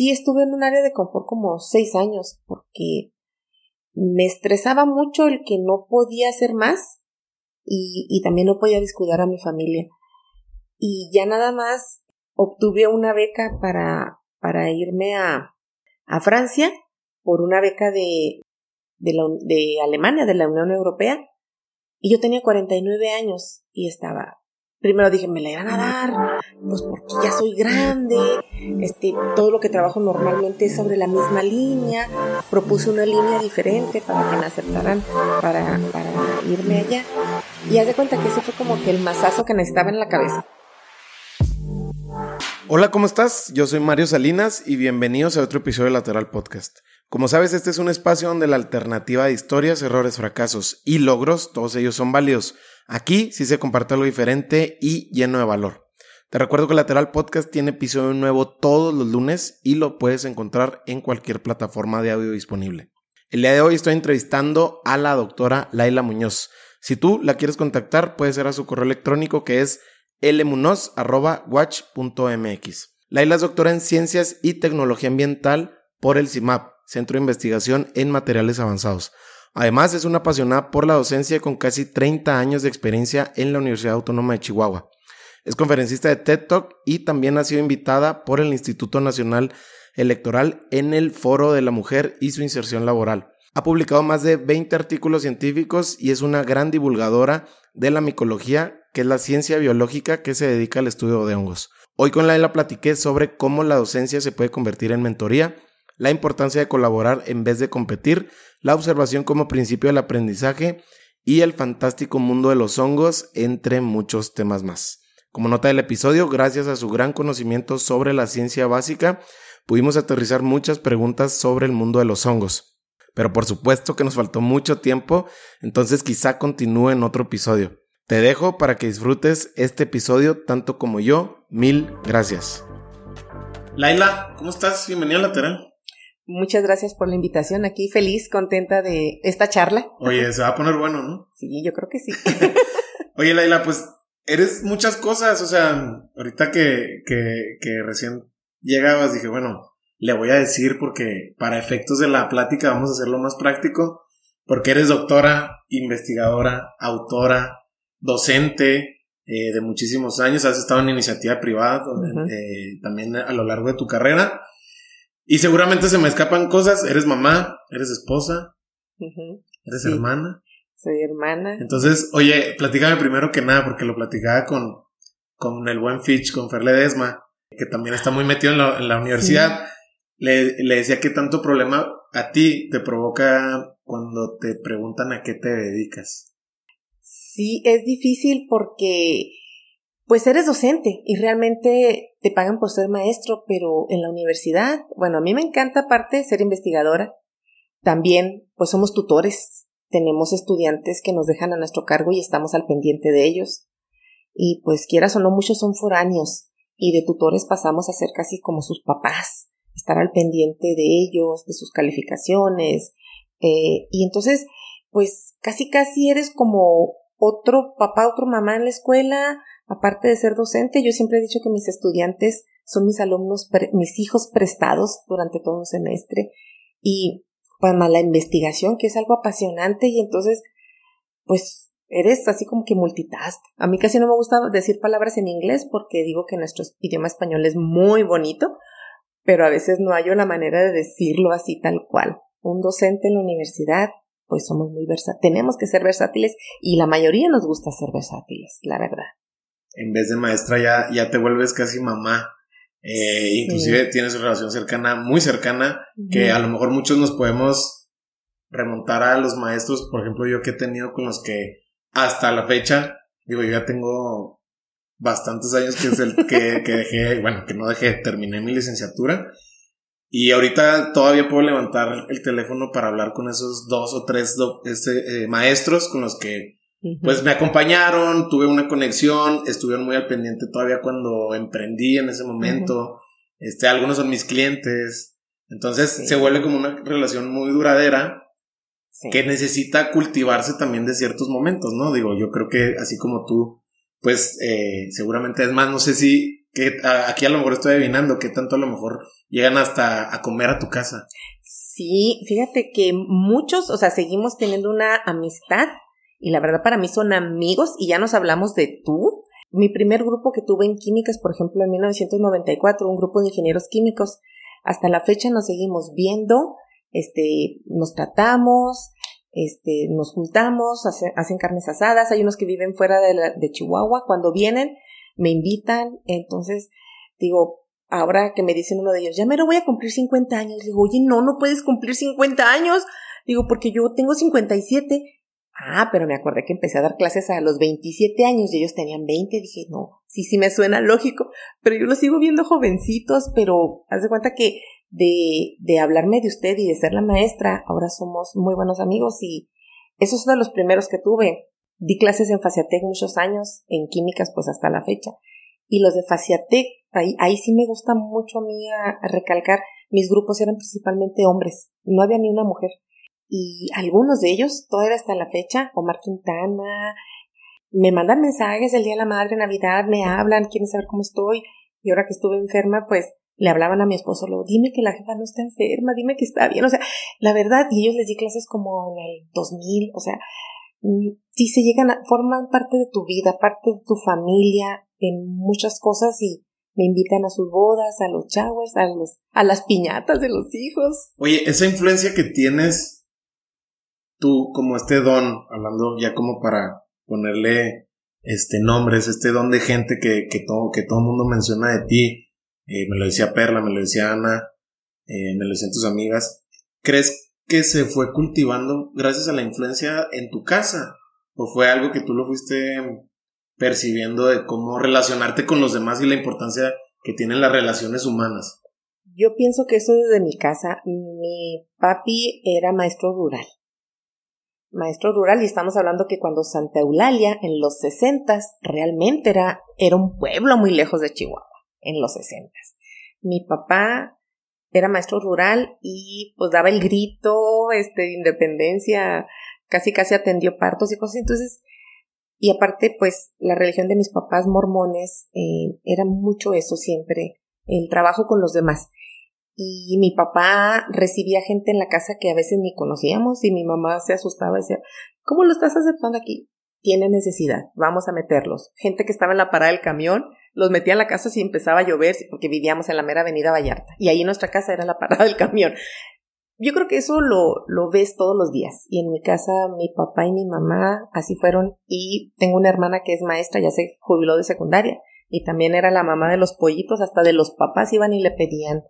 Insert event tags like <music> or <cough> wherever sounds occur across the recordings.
sí estuve en un área de confort como seis años porque me estresaba mucho el que no podía hacer más y, también no podía descuidar a mi familia. Y ya nada más obtuve una beca para, para irme a, a Francia por una beca de, de Alemania, de la Unión Europea. Y yo tenía 49 años y estaba primero dije, me la iban a dar, pues porque ya soy grande, este, todo lo que trabajo normalmente es sobre la misma línea, propuse una línea diferente para que me aceptaran para, para irme allá. Y haz de cuenta que ese fue como que el masazo que necesitaba en la cabeza. Hola, ¿cómo estás? Yo soy Mario Salinas y bienvenidos a otro episodio de Lateral Podcast. Como sabes, este es un espacio donde la alternativa de historias, errores, fracasos y logros, todos ellos son válidos. Aquí sí se comparte algo diferente y lleno de valor. Te recuerdo que Lateral Podcast tiene episodio nuevo todos los lunes y lo puedes encontrar en cualquier plataforma de audio disponible. El día de hoy estoy entrevistando a la doctora Laila Muñoz. Si tú la quieres contactar, puede ser a su correo electrónico que es lmunoz.watch.mx. Laila es doctora en Ciencias y Tecnología Ambiental por el CIMAP, Centro de Investigación en Materiales Avanzados. Además, es una apasionada por la docencia con casi 30 años de experiencia en la Universidad Autónoma de Chihuahua. Es conferencista de TED Talk y también ha sido invitada por el Instituto Nacional Electoral en el Foro de la Mujer y su inserción laboral. Ha publicado más de 20 artículos científicos y es una gran divulgadora de la micología, que es la ciencia biológica que se dedica al estudio de hongos. Hoy con Laila platiqué sobre cómo la docencia se puede convertir en mentoría la importancia de colaborar en vez de competir, la observación como principio del aprendizaje y el fantástico mundo de los hongos, entre muchos temas más. Como nota del episodio, gracias a su gran conocimiento sobre la ciencia básica, pudimos aterrizar muchas preguntas sobre el mundo de los hongos. Pero por supuesto que nos faltó mucho tiempo, entonces quizá continúe en otro episodio. Te dejo para que disfrutes este episodio tanto como yo. Mil gracias. Laila, ¿cómo estás? Bienvenida a Lateral. Muchas gracias por la invitación. Aquí feliz, contenta de esta charla. Oye, se va a poner bueno, ¿no? Sí, yo creo que sí. <laughs> Oye, Laila, pues eres muchas cosas. O sea, ahorita que, que, que recién llegabas, dije, bueno, le voy a decir porque para efectos de la plática vamos a hacerlo más práctico. Porque eres doctora, investigadora, autora, docente eh, de muchísimos años. Has estado en iniciativa privada eh, también a lo largo de tu carrera. Y seguramente se me escapan cosas. Eres mamá, eres esposa, eres hermana. Soy hermana. Entonces, oye, platícame primero que nada, porque lo platicaba con, con el buen Fitch, con Fer Ledesma, que también está muy metido en la, universidad. Le, le, decía que tanto problema a ti te provoca cuando te preguntan a qué te dedicas. Sí, es difícil porque pues eres docente y realmente te pagan por ser maestro, pero en la universidad, bueno, a mí me encanta aparte ser investigadora. También, pues somos tutores. Tenemos estudiantes que nos dejan a nuestro cargo y estamos al pendiente de ellos. Y pues quieras o no, muchos son foráneos y de tutores pasamos a ser casi como sus papás, estar al pendiente de ellos, de sus calificaciones. Eh, y entonces, pues casi casi eres como otro papá, otro mamá en la escuela, Aparte de ser docente, yo siempre he dicho que mis estudiantes son mis alumnos, mis hijos prestados durante todo un semestre y para la investigación, que es algo apasionante y entonces, pues eres así como que multitask. A mí casi no me gusta decir palabras en inglés porque digo que nuestro idioma español es muy bonito, pero a veces no hay una manera de decirlo así tal cual. Un docente en la universidad, pues somos muy versátiles, tenemos que ser versátiles y la mayoría nos gusta ser versátiles, la verdad en vez de maestra ya, ya te vuelves casi mamá. Eh, inclusive tienes una relación cercana, muy cercana, que a lo mejor muchos nos podemos remontar a los maestros, por ejemplo, yo que he tenido con los que hasta la fecha, digo, yo ya tengo bastantes años que es el que, <laughs> que dejé, bueno, que no dejé, terminé mi licenciatura. Y ahorita todavía puedo levantar el teléfono para hablar con esos dos o tres este, eh, maestros con los que pues me acompañaron, tuve una conexión, estuvieron muy al pendiente todavía cuando emprendí en ese momento. Este, algunos son mis clientes. Entonces se vuelve como una relación muy duradera que necesita cultivarse también de ciertos momentos, ¿no? Digo, yo creo que así como tú pues eh, seguramente es más, no sé si, que aquí a lo mejor estoy adivinando, que tanto a lo mejor llegan hasta a comer a tu casa. Sí, fíjate que muchos, o sea, seguimos teniendo una amistad y la verdad para mí son amigos y ya nos hablamos de tú. Mi primer grupo que tuve en químicas, por ejemplo, en 1994, un grupo de ingenieros químicos, hasta la fecha nos seguimos viendo, este, nos tratamos, este, nos juntamos, hacen carnes asadas, hay unos que viven fuera de, de Chihuahua, cuando vienen me invitan, entonces digo, ahora que me dicen uno de ellos, ya me lo voy a cumplir 50 años, digo, oye, no, no puedes cumplir 50 años, digo, porque yo tengo 57, Ah, pero me acordé que empecé a dar clases a los 27 años y ellos tenían 20. Dije, no, sí, sí me suena lógico, pero yo los sigo viendo jovencitos, pero haz de cuenta que de, de hablarme de usted y de ser la maestra, ahora somos muy buenos amigos y esos son de los primeros que tuve. Di clases en Faciatec muchos años, en químicas pues hasta la fecha. Y los de Faciatec, ahí, ahí sí me gusta mucho a mí a recalcar, mis grupos eran principalmente hombres, no había ni una mujer. Y algunos de ellos, todavía hasta la fecha, Omar Quintana, me mandan mensajes el día de la madre, Navidad, me hablan, quieren saber cómo estoy. Y ahora que estuve enferma, pues le hablaban a mi esposo, lo, dime que la jefa no está enferma, dime que está bien, o sea, la verdad, y ellos les di clases como en el 2000, o sea, mm, sí se llegan a, forman parte de tu vida, parte de tu familia, en muchas cosas y me invitan a sus bodas, a los showers, a los, a las piñatas de los hijos. Oye, esa influencia que tienes tú como este don, hablando ya como para ponerle este nombres, este don de gente que, que todo, que todo mundo menciona de ti, eh, me lo decía Perla, me lo decía Ana, eh, me lo decían tus amigas, ¿crees que se fue cultivando gracias a la influencia en tu casa? ¿O fue algo que tú lo fuiste percibiendo de cómo relacionarte con los demás y la importancia que tienen las relaciones humanas? Yo pienso que eso desde mi casa. Mi papi era maestro rural. Maestro rural, y estamos hablando que cuando Santa Eulalia, en los sesentas, realmente era, era un pueblo muy lejos de Chihuahua en los sesentas. Mi papá era maestro rural y pues daba el grito este, de independencia, casi casi atendió partos y cosas. Entonces, y aparte, pues la religión de mis papás mormones eh, era mucho eso siempre, el trabajo con los demás. Y mi papá recibía gente en la casa que a veces ni conocíamos y mi mamá se asustaba y decía, ¿cómo lo estás aceptando aquí? Tiene necesidad, vamos a meterlos. Gente que estaba en la parada del camión, los metía en la casa si empezaba a llover, porque vivíamos en la mera avenida Vallarta. Y ahí nuestra casa era la parada del camión. Yo creo que eso lo, lo ves todos los días. Y en mi casa, mi papá y mi mamá así fueron. Y tengo una hermana que es maestra, ya se jubiló de secundaria. Y también era la mamá de los pollitos, hasta de los papás iban y le pedían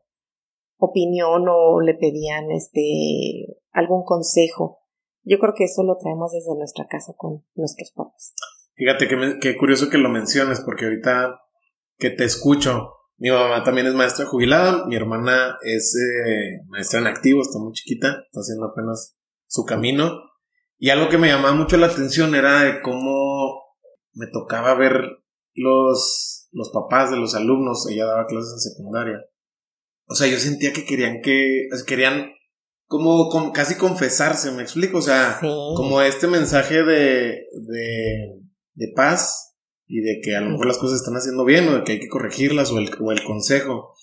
opinión o le pedían este algún consejo. Yo creo que eso lo traemos desde nuestra casa con nuestros papás. Fíjate que, curioso que lo menciones, porque ahorita que te escucho. Mi mamá también es maestra jubilada, mi hermana es eh, maestra en activo, está muy chiquita, está haciendo apenas su camino. Y algo que me llamaba mucho la atención era de cómo me tocaba ver los, los papás de los alumnos, ella daba clases en secundaria. O sea, yo sentía que querían que, querían como, casi confesarse, me explico, o sea, como este mensaje de, de, de paz y de que a lo mejor las cosas están haciendo bien o de que hay que corregirlas o el, o el consejo.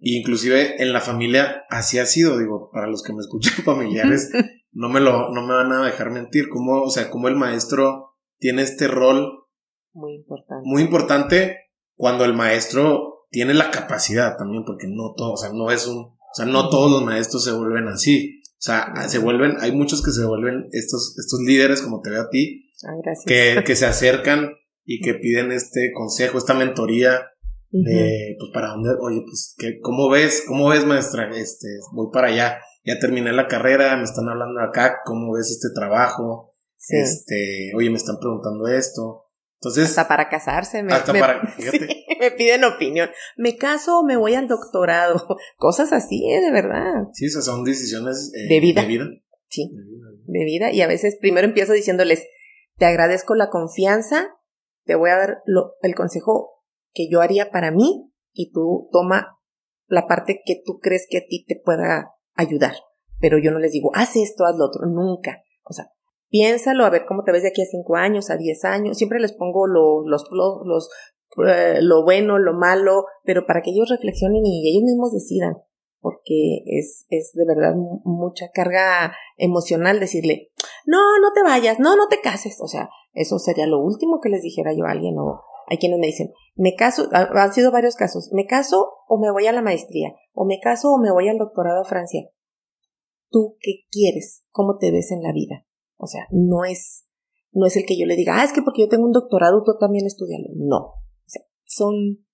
inclusive en la familia así ha sido, digo, para los que me escuchan <laughs> familiares, <laughs> no me lo, no me van a dejar mentir, como, o sea, como el maestro tiene este rol muy importante. Muy importante cuando el maestro tiene la capacidad también, porque no todo, o sea, no es un, o sea, no todos los maestros se vuelven así. O sea, se vuelven, hay muchos que se vuelven estos, estos líderes, como te veo a ti, que, <laughs> que se acercan y que piden este consejo, esta mentoría de, pues, para dónde, oye, pues, ¿qué, ¿cómo ves? ¿Cómo ves, maestra? Este, voy para allá, ya terminé la carrera, me están hablando acá, ¿cómo ves este trabajo? Este, oye, me están preguntando esto. Entonces. Hasta para casarse, me, hasta para, <laughs> me piden opinión. ¿Me caso o me voy al doctorado? <laughs> Cosas así, ¿eh? de verdad. Sí, esas son decisiones eh, de vida. Sí, de vida. Y a veces primero empiezo diciéndoles, te agradezco la confianza te voy a dar el consejo que yo haría para mí y tú toma la parte que tú crees que a ti te pueda ayudar. Pero yo no les digo, haz esto, haz lo otro, nunca. O sea, piénsalo, a ver cómo te ves de aquí a cinco años, a diez años. Siempre les pongo lo, los, los, eh, lo bueno, lo malo, pero para que ellos reflexionen y ellos mismos decidan, porque es, es de verdad mucha carga emocional decirle, no, no te vayas, no, no te cases. O sea, eso sería lo último que les dijera yo a alguien o hay quienes me dicen, me caso, han sido varios casos, me caso o me voy a la maestría, o me caso o me voy al doctorado a Francia. ¿Tú qué quieres? ¿Cómo te ves en la vida? O sea, no es, no es el que yo le diga, ah, es que porque yo tengo un doctorado, tú también estudialo. No. O sea, son,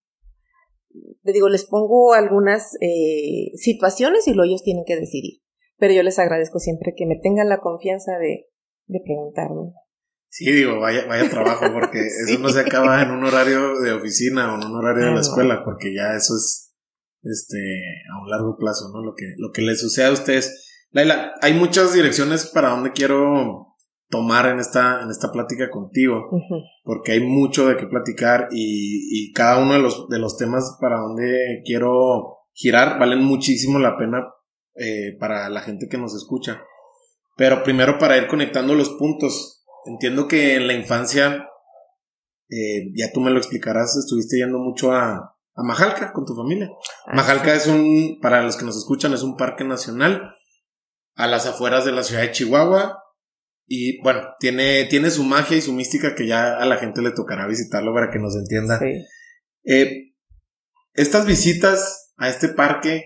te digo, les pongo algunas eh, situaciones y luego ellos tienen que decidir. Pero yo les agradezco siempre que me tengan la confianza de, de preguntarme. Sí, digo, vaya, vaya trabajo, porque <laughs> eso no se acaba en un horario de oficina o en un horario de la escuela, porque ya eso es este a un largo plazo, ¿no? Lo que, lo que les sucede a ustedes. Laila, hay muchas direcciones para donde quiero tomar en esta, en esta plática contigo, porque hay mucho de qué platicar y, y cada uno de los, de los temas para donde quiero girar valen muchísimo la pena eh, para la gente que nos escucha. Pero primero para ir conectando los puntos, entiendo que en la infancia, eh, ya tú me lo explicarás, estuviste yendo mucho a, a Majalca con tu familia. Ah, Majalca es un, para los que nos escuchan, es un parque nacional a las afueras de la ciudad de Chihuahua. Y bueno, tiene, tiene su magia y su mística que ya a la gente le tocará visitarlo para que nos entienda. Eh, estas visitas a este parque,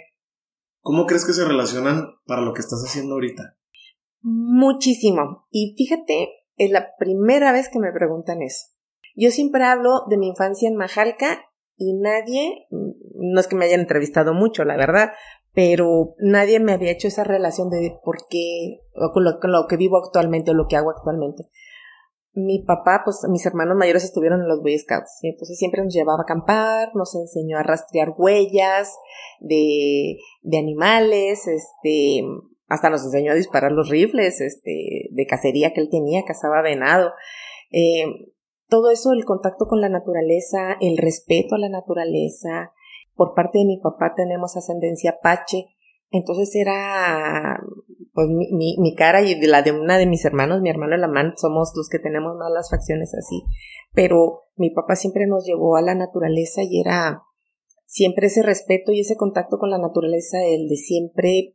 ¿cómo crees que se relacionan para lo que estás haciendo ahorita? Muchísimo. Y fíjate es la primera vez que me preguntan eso. Yo siempre hablo de mi infancia en Majalca y nadie, no es que me hayan entrevistado mucho, la verdad, pero nadie me había hecho esa relación de por qué, o con lo, que vivo actualmente o lo que hago actualmente. Mi papá, pues mis hermanos mayores estuvieron en los Boy Scouts, y entonces siempre nos llevaba a acampar, nos enseñó a rastrear huellas de, de animales, este, hasta nos enseñó a disparar los rifles este, de cacería que él tenía, cazaba venado. Eh, todo eso, el contacto con la naturaleza, el respeto a la naturaleza. Por parte de mi papá tenemos ascendencia pache, entonces era, pues mi, mi, cara y la de una de mis hermanos, mi hermano Lamán, somos los que tenemos más las facciones así. Pero mi papá siempre nos llevó a la naturaleza y era siempre ese respeto y ese contacto con la naturaleza, el de siempre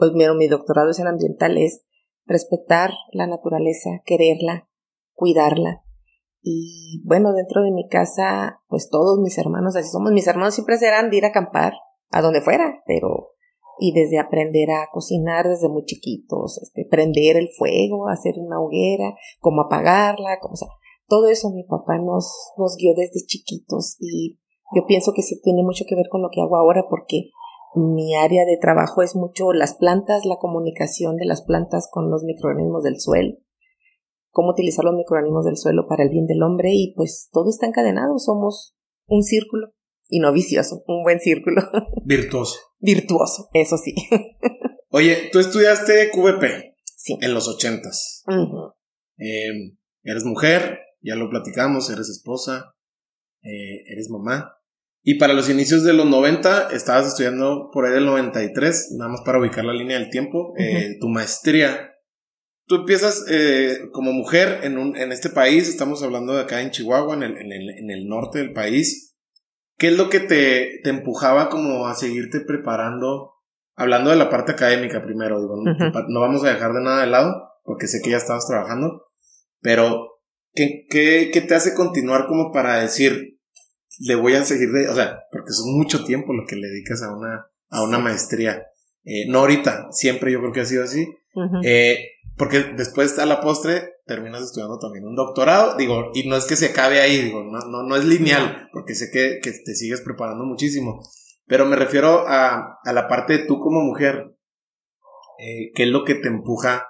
pues mi doctorado es en ambiental, es respetar la naturaleza, quererla, cuidarla. Y bueno, dentro de mi casa, pues todos mis hermanos, así somos, mis hermanos siempre serán de ir a acampar, a donde fuera, pero y desde aprender a cocinar desde muy chiquitos, este, prender el fuego, hacer una hoguera, cómo apagarla, como, sea, todo eso mi papá nos, nos guió desde chiquitos y yo pienso que sí tiene mucho que ver con lo que hago ahora porque mi área de trabajo es mucho las plantas, la comunicación de las plantas con los microorganismos del suelo, cómo utilizar los microorganismos del suelo para el bien del hombre y pues todo está encadenado, somos un círculo y no vicioso, un buen círculo. <laughs> Virtuoso. Virtuoso, eso sí. <laughs> Oye, tú estudiaste QVP sí. en los ochentas. Em, eres mujer, ya lo platicamos, eres esposa, eh, eres mamá. Y para los inicios de los 90, estabas estudiando por ahí del 93, nada más para ubicar la línea del tiempo, eh, tu maestría. Tú empiezas eh, como mujer en, un, en este país, estamos hablando de acá en Chihuahua, en el, en el, en el norte del país. ¿Qué es lo que te, te, empujaba como a seguirte preparando? Hablando de la parte académica primero, digo, no, no, vamos a dejar de nada de lado, porque sé que ya estabas trabajando, pero ¿qué, qué, qué te hace continuar como para decir, le voy a seguir de, o sea, porque es mucho tiempo lo que le dedicas a una, a una maestría. Eh, no ahorita, siempre yo creo que ha sido así. eh, porque después a la postre terminas estudiando también un doctorado, digo, y no es que se acabe ahí, digo, no, no, no es lineal, porque sé que, que, te sigues preparando muchísimo. Pero me refiero a, a la parte de tú como mujer, eh, ¿qué es lo que te empuja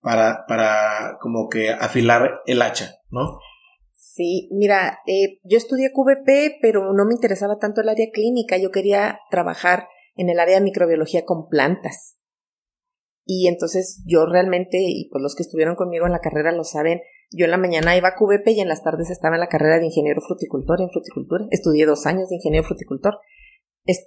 para, para como que afilar el hacha, ¿no? Sí, mira, eh, yo estudié QVP, pero no me interesaba tanto el área clínica. Yo quería trabajar en el área de microbiología con plantas. Y entonces yo realmente, y pues los que estuvieron conmigo en la carrera lo saben, yo en la mañana iba a QVP y en las tardes estaba en la carrera de ingeniero fruticultor en fruticultura. Estudié dos años de ingeniero fruticultor.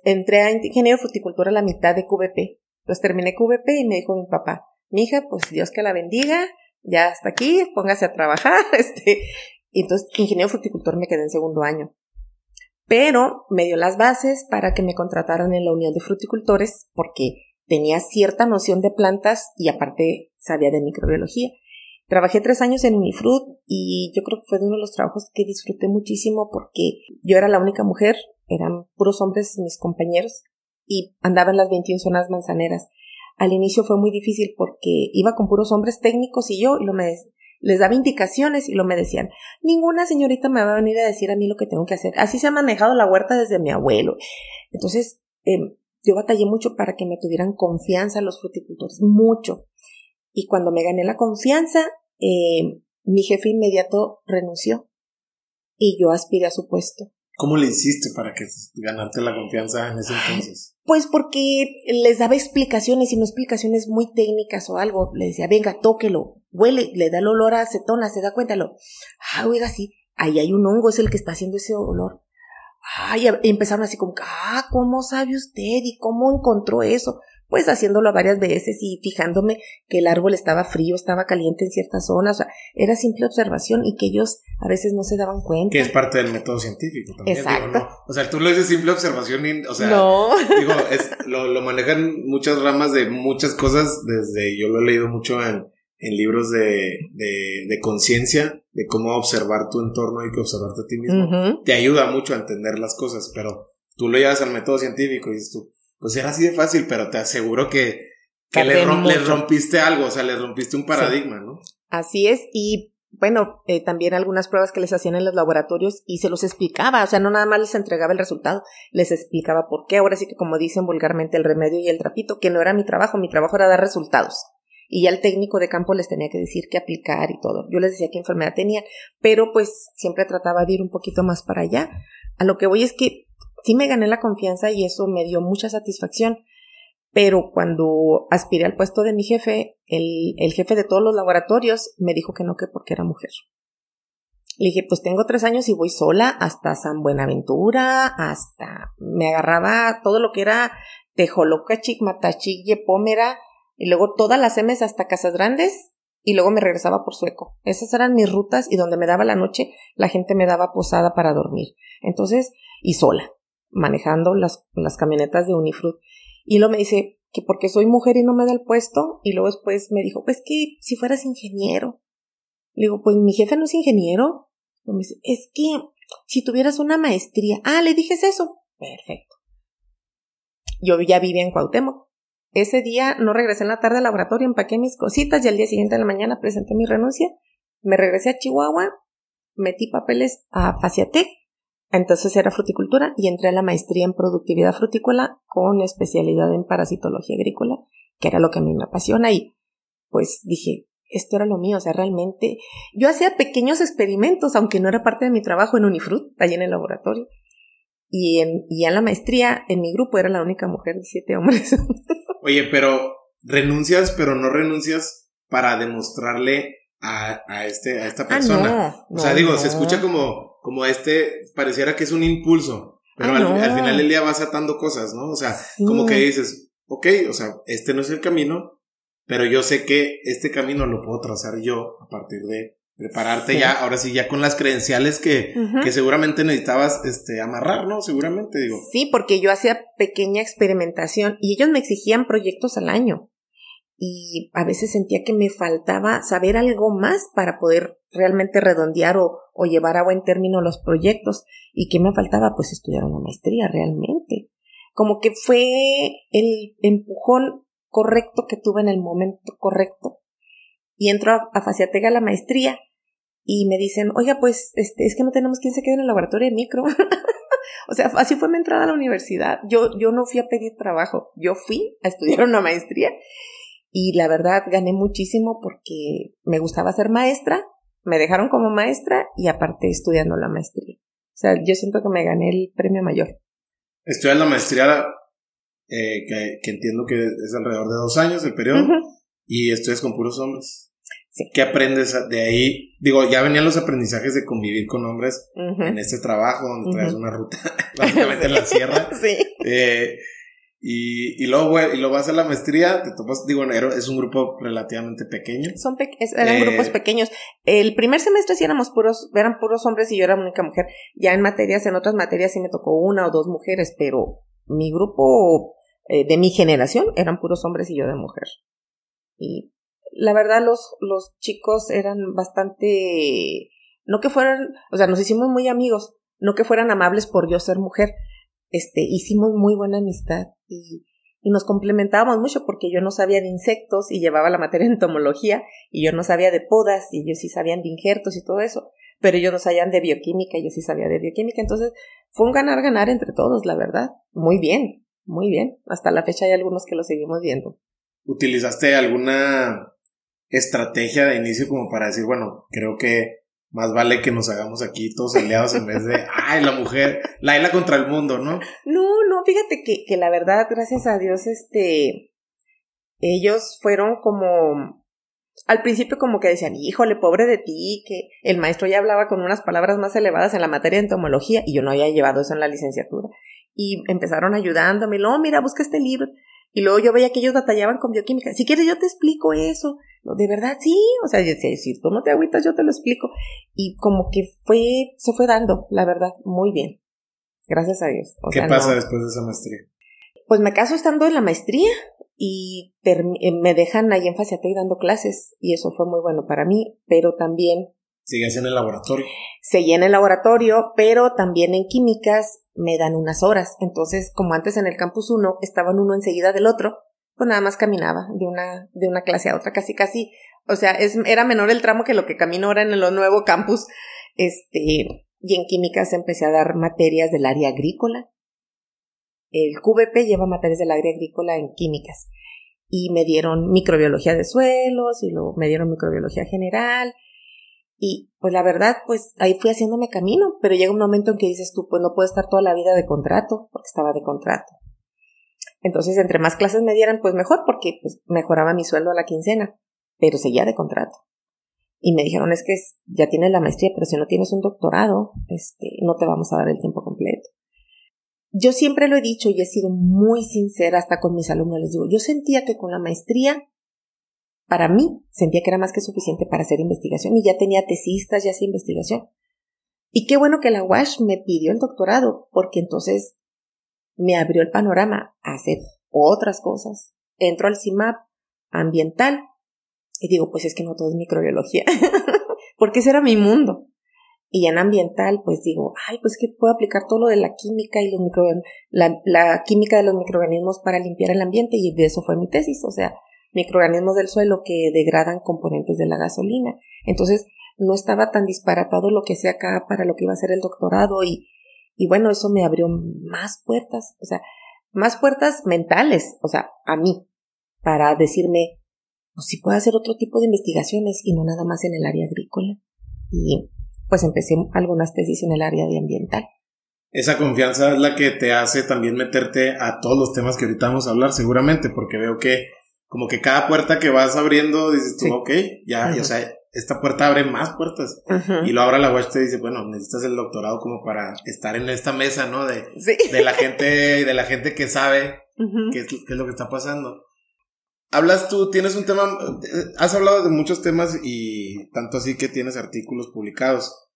entré a ingeniero fruticultor a la mitad de QVP. Entonces terminé QVP y me dijo mi papá, mi hija, pues Dios que la bendiga, ya hasta aquí, póngase a trabajar, <laughs> este, y entonces ingeniero fruticultor me quedé en segundo año. Pero me dio las bases para que me contrataran en la Unión de Fruticultores porque tenía cierta noción de plantas y aparte sabía de microbiología. Trabajé tres años en Unifruit y yo creo que fue uno de los trabajos que disfruté muchísimo porque yo era la única mujer, eran puros hombres mis compañeros y andaba en las 21 zonas manzaneras. Al inicio fue muy difícil porque iba con puros hombres técnicos y yo y lo me les daba indicaciones y lo me decían, ninguna señorita me va a venir a decir a mí lo que tengo que hacer. Así se ha manejado la huerta desde mi abuelo. Entonces, em, yo batallé mucho para que me tuvieran confianza los fruticultores, mucho. Y cuando me gané la confianza, eh, mi jefe inmediato renunció y yo aspiré a su puesto. ¿Cómo le hiciste para que ganarte la confianza en ese entonces? Pues porque les daba explicaciones y no explicaciones muy técnicas o algo. Le decía, venga, tóquelo, huele, le da el olor a acetona, se da cuenta. Ah, oiga, sí, ahí hay un hongo, es el que está haciendo ese olor. Ay, empezaron así como, ah, ¿cómo sabe usted? ¿Y cómo encontró eso? Pues haciéndolo varias veces y fijándome que el árbol estaba frío, estaba caliente en ciertas zonas, o sea, era simple observación y que ellos a veces no se daban cuenta. Que es parte del método científico también. Exacto. O sea, tú lo dices simple observación, y, o sea, no. <laughs> digo, es, lo, lo manejan muchas ramas de muchas cosas, desde, yo lo he leído mucho en, en libros de, de, de conciencia, de cómo observar tu entorno y que observarte a ti mismo, te ayuda mucho a entender las cosas, pero tú lo llevas al método científico y dices tú, pues era así de fácil, pero te aseguro que, que le, rompiste algo, o sea, le rompiste un paradigma, ¿no? Así es, y bueno, eh, también algunas pruebas que les hacían en los laboratorios y se los explicaba, o sea, no nada más les entregaba el resultado, les explicaba por qué, ahora sí que como dicen vulgarmente el remedio y el trapito, que no era mi trabajo, mi trabajo era dar resultados y ya el técnico de campo les tenía que decir qué aplicar y todo. Yo les decía qué enfermedad tenían, pero pues siempre trataba de ir un poquito más para allá. A lo que voy es que sí me gané la confianza y eso me dio mucha satisfacción. Pero cuando aspiré al puesto de mi jefe, el, el jefe de todos los laboratorios me dijo que no, que porque era mujer. Le dije, pues tengo tres años y voy sola hasta San Buenaventura, hasta me agarraba todo lo que era Tejoloca, Chicmatachille, Pómera, y luego todas las M's hasta Casas Grandes y luego me regresaba por Sueco. Esas eran mis rutas y donde me daba la noche la gente me daba posada para dormir. Entonces, y sola, manejando las, las camionetas de Unifruit. Y luego me dice que porque soy mujer y no me da el puesto y luego después me dijo, pues que si fueras ingeniero. Le digo, pues mi jefe no es ingeniero. Me dice, es que si tuvieras una maestría. Ah, le dije eso. Perfecto. Yo ya vivía en Cuauhtémoc ese día no regresé en la tarde al laboratorio, empaqué mis cositas y al día siguiente de la mañana presenté mi renuncia. Me regresé a Chihuahua, metí papeles a Faciatec, entonces era fruticultura y entré a la maestría en productividad frutícola con especialidad en parasitología agrícola, que era lo que a mí me apasiona y pues dije, esto era lo mío, o sea, realmente yo hacía pequeños experimentos, aunque no era parte de mi trabajo en Unifrut, allí en el laboratorio. Y en, y en la maestría, en mi grupo era la única mujer de siete hombres. <laughs> Oye, pero renuncias, pero no renuncias para demostrarle a, a este, a esta ah, persona. o sea, digo, se escucha como, como este, pareciera que es un impulso, pero al, final del día vas atando cosas, ¿no? O sea, como que dices, ok, o sea, este no es el camino, pero yo sé que este camino lo puedo trazar yo a partir de prepararte ya, ahora sí, ya con las credenciales que, que seguramente necesitabas este, amarrar, ¿no? Seguramente, digo. Sí, porque yo hacía pequeña experimentación y ellos me exigían proyectos al año. Y a veces sentía que me faltaba saber algo más para poder realmente redondear o, o llevar a buen término los proyectos. ¿Y qué me faltaba? Pues estudiar una maestría realmente. Como que fue el empujón correcto que tuve en el momento correcto. Y entro a, a Faciatega la maestría y me dicen, oiga, pues este, es que no tenemos quien se quede en el laboratorio de micro. <laughs> o sea, así fue mi entrada a la universidad. Yo, yo no fui a pedir trabajo, yo fui a estudiar una maestría y la verdad gané muchísimo porque me gustaba ser maestra, me dejaron como maestra y aparte estudiando la maestría. O sea, yo siento que me gané el premio mayor. Estudiar la maestría, eh, que, entiendo que es alrededor de dos años el periodo, y estudias con puros hombres. ¿Qué aprendes de ahí? Digo, ya venían los aprendizajes de convivir con hombres en este trabajo, donde traes una ruta <laughs> <laughs> básicamente en la sierra. <laughs> Sí. Eh, Y, y, luego, y luego vas a la maestría, te topas, digo, es un grupo relativamente pequeño. Son eran grupos eh, pequeños. El primer semestre sí éramos puros, eran puros hombres y yo era única mujer. Ya en materias, en otras materias sí me tocó una o dos mujeres, pero mi grupo eh, de mi generación eran puros hombres y yo de mujer. Y la verdad los, los chicos eran bastante, no que fueran, o sea, nos hicimos muy amigos, no que fueran amables por yo ser mujer, este, hicimos muy buena amistad y, y nos complementábamos mucho porque yo no sabía de insectos y llevaba la materia de entomología y yo no sabía de podas y ellos sí sabían de injertos y todo eso, pero ellos no sabían de bioquímica y yo sí sabía de bioquímica, entonces fue un ganar-ganar entre todos, la verdad, muy bien, muy bien, hasta la fecha hay algunos que lo seguimos viendo. ¿Utilizaste alguna estrategia de inicio como para decir, bueno, creo que más vale que nos hagamos aquí todos aliados en vez de, <laughs> ay, la mujer, la isla contra el mundo, ¿no? No, no, fíjate que, que la verdad, gracias a Dios, este, ellos fueron como, al principio como que decían, híjole, pobre de ti, que el maestro ya hablaba con unas palabras más elevadas en la materia de entomología y yo no había llevado eso en la licenciatura. Y empezaron ayudándome, no, mira, busca este libro. Y luego yo veía que ellos batallaban con bioquímica. Si quieres, yo te explico eso. De verdad, sí. O sea, si tú no te agüitas, yo te lo explico. Y como que fue, se fue dando, la verdad, muy bien. Gracias a Dios. ¿Qué pasa después de esa maestría? Pues me caso estando en la maestría y eh, me dejan ahí en Faciatec dando clases. Y eso fue muy bueno para mí, pero también ¿Sigues en el laboratorio? Seguí en el laboratorio, pero también en químicas me dan unas horas. Entonces, como antes en el campus 1 estaban uno enseguida del otro, pues nada más caminaba de una, de una clase a otra, casi casi. O sea, es, era menor el tramo que lo que camino ahora en el nuevo campus. Este, y en químicas empecé a dar materias del área agrícola. El QVP lleva materias del área agrícola en químicas. Y me dieron microbiología de suelos, y me dieron microbiología general, y pues la verdad, pues ahí fui haciéndome camino, pero llega un momento en que dices tú, pues no puedo estar toda la vida de contrato, porque estaba de contrato. Entonces, entre más clases me dieran, pues mejor, porque pues mejoraba mi sueldo a la quincena, pero seguía de contrato. Y me dijeron, es que ya tienes la maestría, pero si no tienes un doctorado, este, no te vamos a dar el tiempo completo. Yo siempre lo he dicho y he sido muy sincera hasta con mis alumnos. Les digo, yo sentía que con la maestría para mí sentía que era más que suficiente para hacer investigación y ya tenía tesistas, ya hacía investigación. Y qué bueno que la WASH me pidió el doctorado, porque entonces me abrió el panorama a hacer otras cosas. Entro al CIMAP ambiental y digo, pues es que no todo es microbiología, <laughs> porque ese era mi mundo. Y en ambiental, pues digo, ay, pues que puedo aplicar todo lo de la química y los micro, la, la química de los microorganismos para limpiar el ambiente y de eso fue mi tesis. O sea, microorganismos del suelo que degradan componentes de la gasolina. Entonces, no estaba tan disparatado lo que hacía acá para lo que iba a ser el doctorado y, y bueno, eso me abrió más puertas, o sea, más puertas mentales, o sea, a mí, para decirme, pues si puedo hacer otro tipo de investigaciones y no nada más en el área agrícola. Y pues empecé algunas tesis en el área de ambiental. Esa confianza es la que te hace también meterte a todos los temas que ahorita vamos a hablar, seguramente, porque veo que como que cada puerta que vas abriendo, dices tú, ok, ya, o sea, esta puerta abre más puertas. Y lo abra la WASH te dice, bueno, necesitas el doctorado como para estar en esta mesa, ¿no? De, de la gente, de la gente que sabe qué, es, qué, es, lo que está pasando. Hablas tú, tienes un tema, has hablado de muchos temas y tanto así que tienes artículos publicados.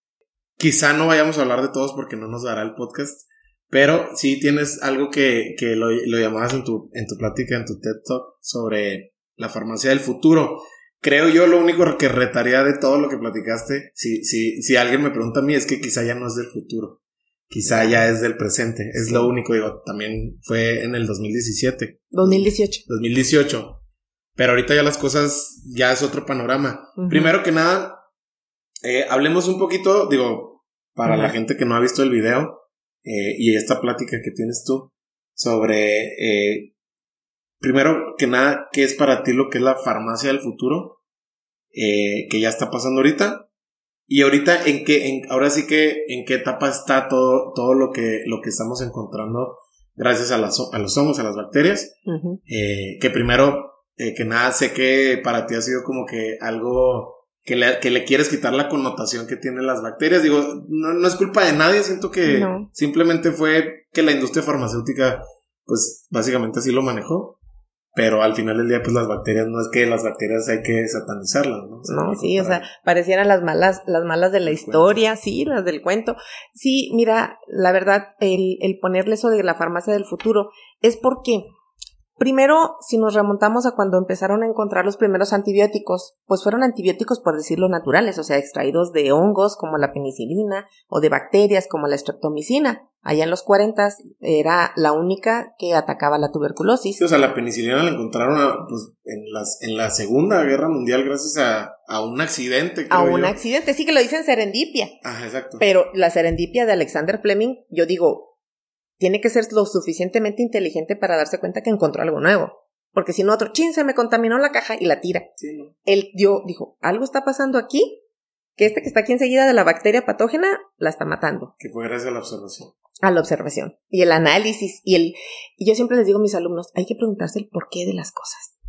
Quizá no vayamos a hablar de todos porque no nos dará el podcast, pero sí tienes algo que, que lo, lo, llamabas en tu, en tu plática, en tu TED Talk, sobre la farmacia del futuro. Creo yo lo único que retaría de todo lo que platicaste, si, si, si alguien me pregunta a mí, es que quizá ya no es del futuro. Quizá ya es del presente. Es lo único, digo, también fue en el 2017. 2018. 2018. Pero ahorita ya las cosas, ya es otro panorama. Primero que nada, eh, hablemos un poquito, digo, para la gente que no ha visto el video, eh, y esta plática que tienes tú sobre, eh, primero que nada, ¿qué es para ti lo que es la farmacia del futuro? Eh, que ya está pasando ahorita. Y ahorita, en qué, en, ahora sí que, en qué etapa está todo, todo lo que, lo que estamos encontrando gracias a, las, a los hongos, a las bacterias. que primero, que nada, sé que para ti ha sido como que algo que le, que le quieres quitar la connotación que tienen las bacterias. Digo, no, no es culpa de nadie, siento que simplemente fue que la industria farmacéutica pues básicamente así lo manejó. Pero al final del día, pues las bacterias, no es que las bacterias hay que satanizarlas, ¿no? no, sí, o sea, parecieran las malas, las malas de la historia, sí, las del cuento. Sí, mira, la verdad, el, el ponerle eso de la farmacia del futuro es porque Primero, si nos remontamos a cuando empezaron a encontrar los primeros antibióticos, pues fueron antibióticos por decirlo naturales, o sea, extraídos de hongos como la penicilina o de bacterias como la streptomicina. Allá en los 40 era la única que atacaba la tuberculosis. o sea, la penicilina la encontraron ah, pues, en, las, en la Segunda Guerra Mundial gracias a, a un accidente. a un accidente, sí que lo dicen serendipia. Ajá, exacto. Pero la serendipia de Alexander Fleming, yo digo, tiene que ser lo suficientemente inteligente para darse cuenta que encontró algo nuevo. Porque si no, otro, chin, se me contaminó la caja y la tira. Él dio, dijo, algo está pasando aquí, que este que está aquí enseguida de la bacteria patógena la está matando. Que fue gracias a la observación. A la observación. Y el análisis. Y el, y yo siempre les digo a mis alumnos, hay que preguntarse el porqué de las cosas.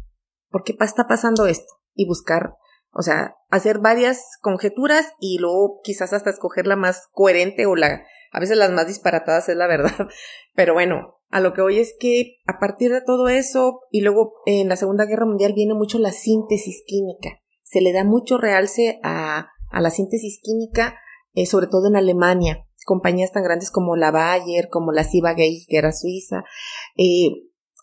¿Por qué está pasando esto? Y buscar, o sea, hacer varias conjeturas y luego quizás hasta escoger la más coherente o la a veces las más disparatadas es la verdad. <laughs> Pero bueno, a lo que hoy es que a partir de todo eso, y luego en la Segunda Guerra Mundial viene mucho la síntesis química. Se le da mucho realce a, a la síntesis química, eh, sobre todo en Alemania. Compañías tan grandes como la Bayer, como la Ciba-Geigy, que era suiza, eh,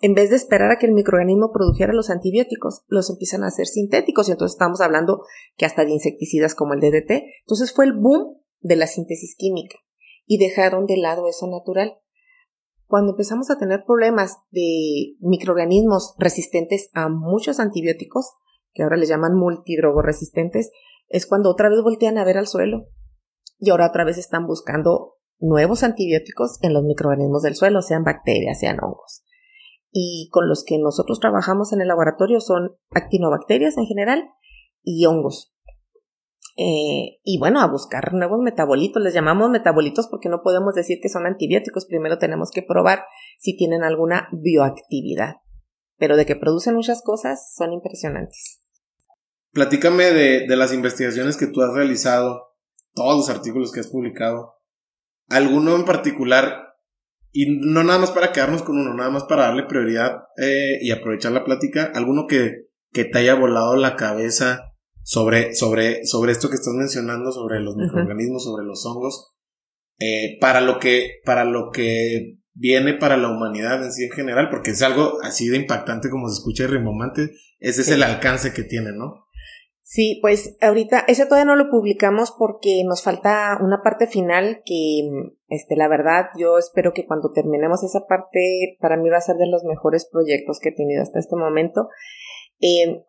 en vez de esperar a que el microorganismo produjera los antibióticos, los empiezan a hacer sintéticos y entonces estamos hablando que hasta de insecticidas como el DDT. Entonces fue el boom de la síntesis química y dejaron de lado eso natural. Cuando empezamos a tener problemas de microorganismos resistentes a muchos antibióticos, que ahora les llaman multidrogoresistentes, es cuando otra vez voltean a ver al suelo y ahora otra vez están buscando nuevos antibióticos en los microorganismos del suelo, sean bacterias, sean hongos. Y con los que nosotros trabajamos en el laboratorio son actinobacterias en general y hongos. Eh, y bueno, a buscar nuevos metabolitos. Les llamamos metabolitos porque no podemos decir que son antibióticos. Primero tenemos que probar si tienen alguna bioactividad. Pero de que producen muchas cosas, son impresionantes. Platícame de, las investigaciones que tú has realizado, todos los artículos que has publicado. ¿Alguno en particular? Y no nada más para quedarnos con uno, nada más para darle prioridad eh, y aprovechar la plática. ¿Alguno que, que te haya volado la cabeza sobre, sobre, sobre esto que estás mencionando, sobre los microorganismos, sobre los hongos, eh, para lo que, para lo que viene para la humanidad en sí en general, porque es algo así de impactante como se escucha y rimomante, ese es el alcance que tiene, ¿no? Sí, pues ahorita, ese todavía no lo publicamos porque nos falta una parte final que, este, la verdad, yo espero que cuando terminemos esa parte, para mí va a ser de los mejores proyectos que he tenido hasta este momento. Eh,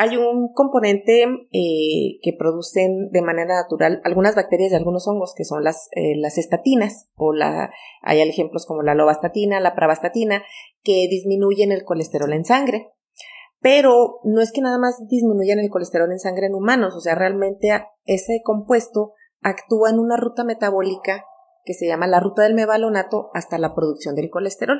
hay un componente eh, que producen de manera natural algunas bacterias y algunos hongos que son las, eh, las estatinas o la, hay ejemplos como la lovastatina, la pravastatina que disminuyen el colesterol en sangre. Pero no es que nada más disminuyan el colesterol en sangre en humanos, o sea, realmente ese compuesto actúa en una ruta metabólica que se llama la ruta del mevalonato hasta la producción del colesterol.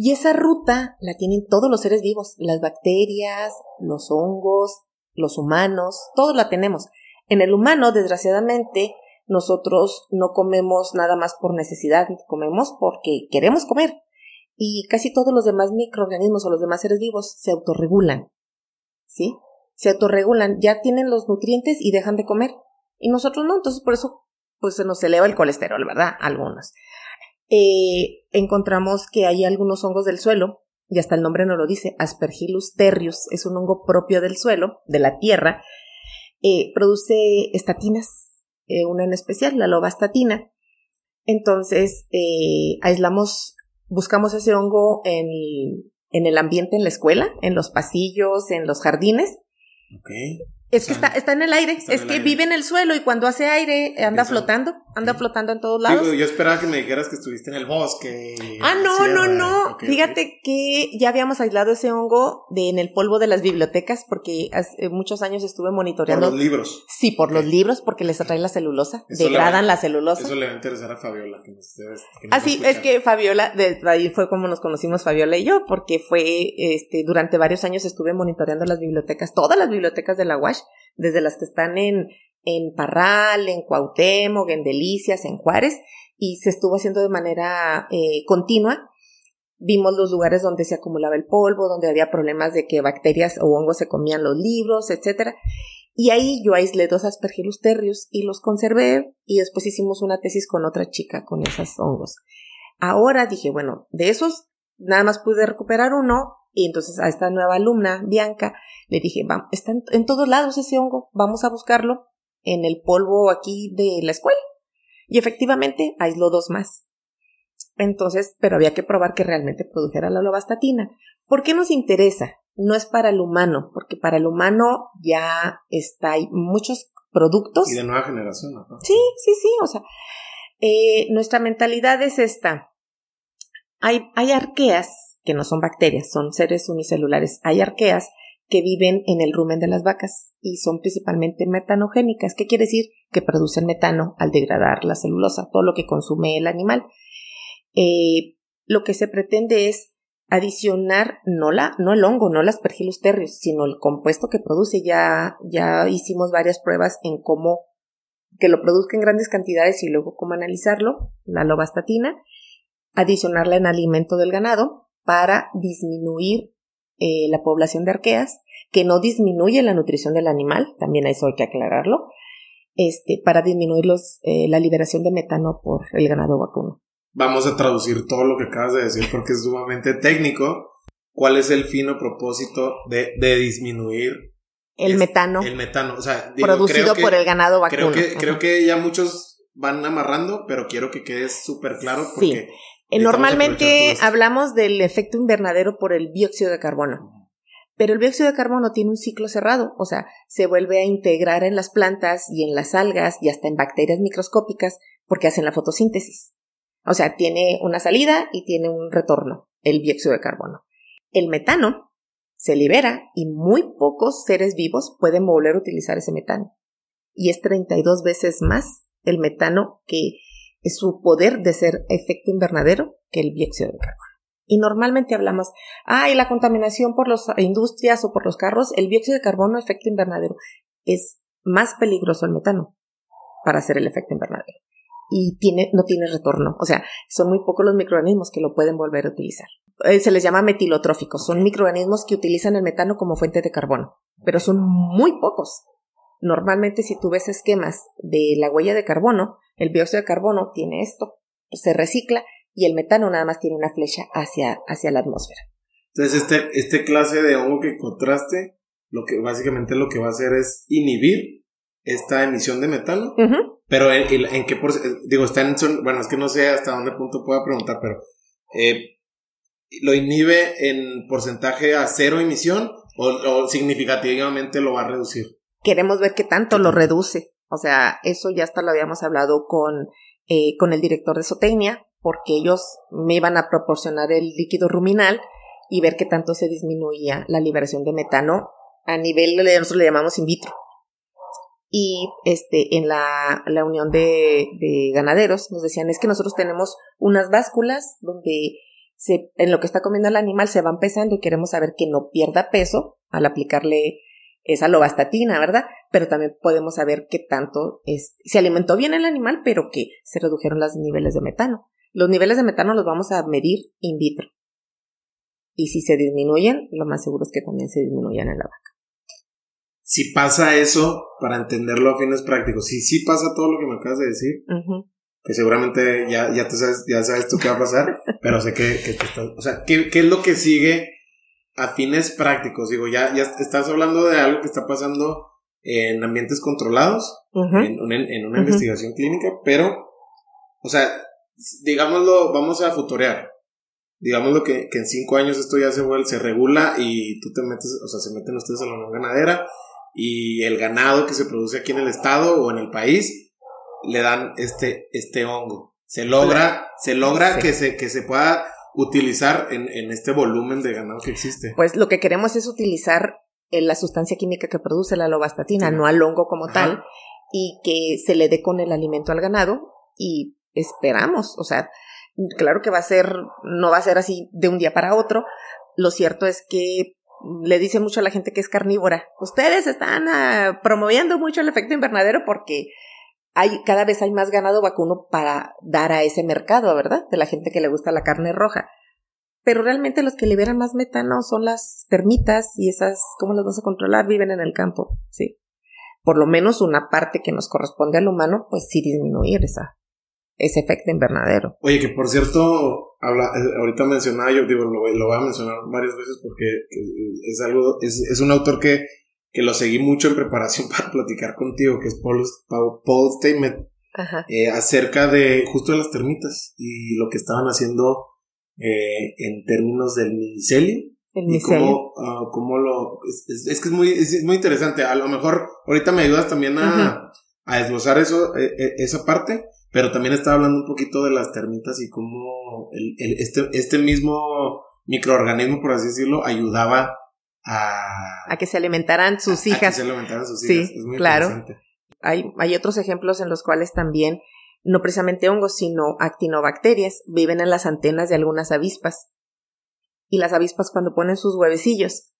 Y esa ruta la tienen todos los seres vivos, las bacterias, los hongos, los humanos, todos la tenemos. En el humano, desgraciadamente, nosotros no comemos nada más por necesidad, comemos porque queremos comer. Y casi todos los demás microorganismos o los demás seres vivos se autorregulan. ¿Sí? Se autorregulan, ya tienen los nutrientes y dejan de comer. Y nosotros no, entonces por eso pues se nos eleva el colesterol, ¿verdad? Algunos eh, encontramos que hay algunos hongos del suelo, y hasta el nombre no lo dice, Aspergillus terrius, es un hongo propio del suelo, de la tierra, eh, produce estatinas, eh, una en especial, la lobastatina. Entonces, aislamos, buscamos ese hongo en, en el ambiente en la escuela, en los pasillos, en los jardines. Es que está, está en el aire, es que vive en el suelo y cuando hace aire anda flotando, anda flotando en todos lados. yo esperaba que me dijeras que estuviste en el bosque. Ah, no, no, no. Fíjate que ya habíamos aislado ese hongo de en el polvo de las bibliotecas porque hace muchos años estuve monitoreando. Por los libros. Sí, por los libros porque les atrae la celulosa, degradan la celulosa. Eso le va a interesar a Fabiola. Que ah, sí, es que Fabiola, de ahí fue como nos conocimos Fabiola y yo porque fue, este, durante varios años estuve monitoreando las bibliotecas, todas las bibliotecas de la UASH desde las que están en, en Parral, en Cuauhtémoc, en Delicias, en Juárez, y se estuvo haciendo de manera eh, continua. vimos los lugares donde se acumulaba el polvo, donde había problemas de que bacterias o hongos se comían los libros, etcétera. Y ahí yo aislé dos aspergillus terrius y los conservé y después hicimos una tesis con otra chica con esos hongos. Ahora dije, bueno, de esos nada más pude recuperar uno y entonces a esta nueva alumna, Bianca, le dije, está en, todos lados ese hongo, vamos a buscarlo en el polvo aquí de la escuela. Y efectivamente aisló dos más. Entonces, pero había que probar que realmente produjera la lovastatina. ¿Por qué nos interesa? No es para el humano, porque para el humano ya está, hay muchos productos. Y de nueva generación, ¿no? Sí, sí, sí, o sea, eh, nuestra mentalidad es esta. Hay, hay arqueas, que no son bacterias, son seres unicelulares. Hay arqueas que viven en el rumen de las vacas y son principalmente metanogénicas. ¿Qué quiere decir? Que producen metano al degradar la celulosa, todo lo que consume el animal. Eh, lo que se pretende es adicionar no la, no el hongo, no las pergilus terrius, sino el compuesto que produce. Ya, ya hicimos varias pruebas en cómo que lo produzca en grandes cantidades y luego cómo analizarlo, la lobastatina, adicionarla en alimento del ganado para disminuir eh, la población de arqueas, que no disminuye la nutrición del animal, también eso hay que aclararlo, este, para disminuir los, eh, la liberación de metano por el ganado vacuno. Vamos a traducir todo lo que acabas de decir porque es sumamente técnico. ¿Cuál es el fino propósito de, de disminuir el metano? El metano, o sea, producido por el ganado vacuno. Creo que, creo que ya muchos van amarrando, pero quiero que quede súper claro porque eh, normalmente hablamos del efecto invernadero por el dióxido de carbono. Pero el dióxido de carbono tiene un ciclo cerrado, o sea, se vuelve a integrar en las plantas y en las algas y hasta en bacterias microscópicas porque hacen la fotosíntesis. O sea, tiene una salida y tiene un retorno, el dióxido de carbono. El metano se libera y muy pocos seres vivos pueden volver a utilizar ese metano. Y es 32 veces más el metano que es su poder de ser efecto invernadero que el dióxido de carbono. Y normalmente hablamos, ah, y la contaminación por las industrias o por los carros, el dióxido de carbono, efecto invernadero, es más peligroso el metano para hacer el efecto invernadero. Y tiene, no tiene retorno. O sea, son muy pocos los microorganismos que lo pueden volver a utilizar. Eh, se les llama metilotróficos. Son microorganismos que utilizan el metano como fuente de carbono, pero son muy pocos. Normalmente si tú ves esquemas de la huella de carbono, el dióxido de carbono tiene esto, se recicla y el metano nada más tiene una flecha hacia, hacia la atmósfera. Entonces, este, este clase de hongo que encontraste, lo que básicamente lo que va a hacer es inhibir esta emisión de metano. Pero en, qué digo, está en, bueno, es que no sé hasta dónde punto pueda preguntar, pero eh, ¿lo inhibe en porcentaje a cero emisión o, significativamente lo va a reducir? Queremos ver qué tanto lo reduce. O sea, eso ya hasta lo habíamos hablado con, eh, con el director de Sotecnia, porque ellos me iban a proporcionar el líquido ruminal y ver qué tanto se disminuía la liberación de metano a nivel, nosotros le llamamos in vitro. Y este, en la, la unión de, de ganaderos nos decían, es que nosotros tenemos unas básculas donde se, en lo que está comiendo el animal se van pesando y queremos saber que no pierda peso al aplicarle esa lovastatina, ¿verdad? Pero también podemos saber qué tanto es, se alimentó bien el animal, pero que se redujeron los niveles de metano. Los niveles de metano los vamos a medir in vitro. Y si se disminuyen, lo más seguro es que también se disminuyan en la vaca. Si pasa eso, para entenderlo a fines prácticos, si sí pasa todo lo que me acabas de decir, que seguramente ya, ya, te sabes, ya sabes tú qué va a pasar, <laughs> pero sé que, que o sea, ¿qué, ¿qué es lo que sigue a fines prácticos, digo, ya, ya estás hablando de algo que está pasando en ambientes controlados, en, una investigación clínica, pero, o sea, digámoslo, vamos a futorear. Digámoslo que, que en cinco años esto ya se vuelve, se regula y tú te metes, o sea, se meten ustedes a la unión ganadera y el ganado que se produce aquí en el estado o en el país le dan este, este hongo. Se logra, se logra que se, que se pueda utilizar en, en, este volumen de ganado que existe? Pues lo que queremos es utilizar eh, la sustancia química que produce la lobastatina, no al hongo como tal, y que se le dé con el alimento al ganado y esperamos, o sea, claro que va a ser, no va a ser así de un día para otro, lo cierto es que le dice mucho a la gente que es carnívora, ustedes están ah, promoviendo mucho el efecto invernadero porque hay, cada vez hay más ganado vacuno para dar a ese mercado, ¿verdad? De la gente que le gusta la carne roja. pero realmente los que liberan más metano son las termitas y esas, ¿cómo las vas a controlar? Viven en el campo, sí. Por lo menos una parte que nos corresponde al humano, pues sí disminuir esa, ese efecto invernadero. Oye, que por cierto, habla, eh, ahorita mencionaba, yo digo, lo, voy a mencionar varias veces porque es algo, es, es un autor que, que lo seguí mucho en preparación <laughs> para platicar contigo, que es Paul, Paul, eh, acerca de justo de las termitas y lo que estaban haciendo eh, en términos del micelio. El micelio. Ah, cómo, lo... Es, que es muy, es, muy interesante. A lo mejor ahorita me ayudas también a, a desglosar eso, e, e, esa parte, pero también estaba hablando un poquito de las termitas y cómo el, este, este mismo microorganismo, por así decirlo, ayudaba a... A que se alimentaran sus hijas. A que se alimentaran sus hijas. Sí, claro. Hay, hay otros ejemplos en los cuales también no precisamente hongos, sino actinobacterias, viven en las antenas de algunas avispas. Y las avispas cuando ponen sus huevecillos,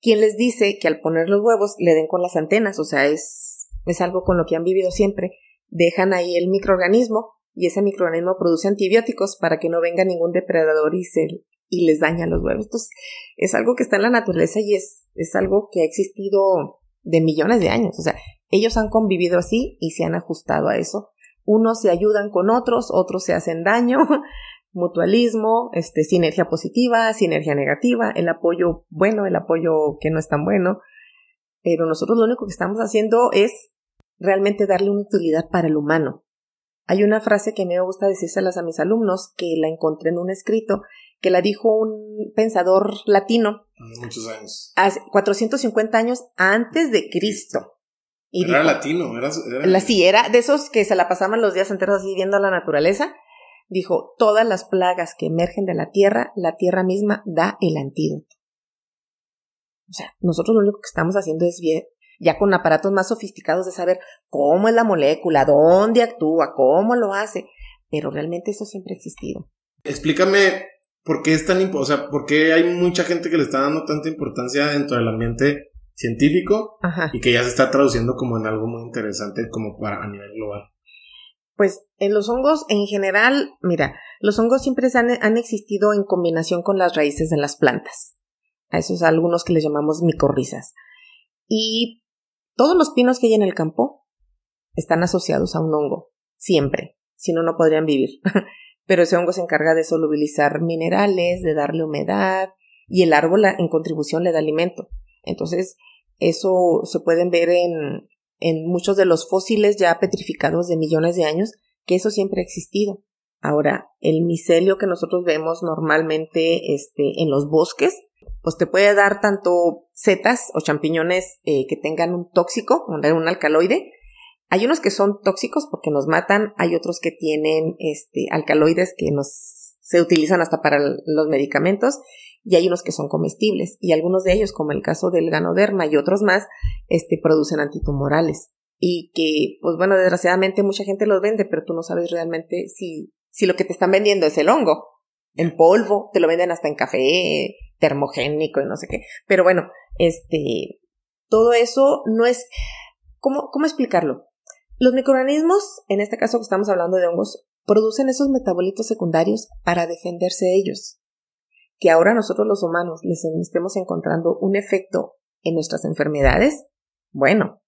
¿quién les dice que al poner los huevos le den con las antenas? O sea, es, es algo con lo que han vivido siempre. Dejan ahí el microorganismo y ese microorganismo produce antibióticos para que no venga ningún depredador y, se, y les daña los huevos. Entonces, es algo que está en la naturaleza y es, es algo que ha existido de millones de años. O sea, ellos han convivido así y se han ajustado a eso unos se ayudan con otros, otros se hacen daño, <laughs> mutualismo, este, sinergia positiva, sinergia negativa, el apoyo bueno, el apoyo que no es tan bueno, pero nosotros lo único que estamos haciendo es realmente darle una utilidad para el humano. Hay una frase que me gusta decírselas a mis alumnos, que la encontré en un escrito, que la dijo un pensador latino. Muchos años. Hace 450 años antes de Cristo era latino, era, La, sí, era de esos que se la pasaban los días enteros así viendo la naturaleza. Dijo, todas las plagas que emergen de la tierra, la tierra misma da el antídoto. O sea, nosotros lo único que estamos haciendo es bien, ya con aparatos más sofisticados de saber cómo es la molécula, dónde actúa, cómo lo hace, pero realmente eso siempre ha existido. Explícame por qué es tan, o sea, por qué hay mucha gente que le está dando tanta importancia dentro del ambiente científico y que ya se está traduciendo como en algo muy interesante como para a nivel global. Pues en los hongos en general, mira, los hongos siempre han, han existido en combinación con las raíces de las plantas. A esos algunos que les llamamos micorrizas. Y todos los pinos que hay en el campo están asociados a un hongo, siempre, si no, no podrían vivir. <laughs> Pero ese hongo se encarga de solubilizar minerales, de darle humedad, y el árbol en contribución le da alimento. Entonces, eso se pueden ver en, en muchos de los fósiles ya petrificados de millones de años, que eso siempre ha existido. Ahora, el micelio que nosotros vemos normalmente este, en los bosques, pues te puede dar tanto setas o champiñones eh, que tengan un tóxico, un alcaloide. Hay unos que son tóxicos porque nos matan, hay otros que tienen este, alcaloides que nos se utilizan hasta para los medicamentos y hay unos que son comestibles y algunos de ellos, como el caso del ganoderma y otros más, este, producen antitumorales y que, pues bueno, desgraciadamente mucha gente los vende, pero tú no sabes realmente si, si lo que te están vendiendo es el hongo, en polvo, te lo venden hasta en café, termogénico y no sé qué. Pero bueno, este, todo eso no es, ¿cómo, cómo explicarlo? Los microorganismos, en este caso que estamos hablando de hongos, producen esos metabolitos secundarios para defenderse de ellos que ahora nosotros los humanos les estemos encontrando un efecto en nuestras enfermedades, bueno,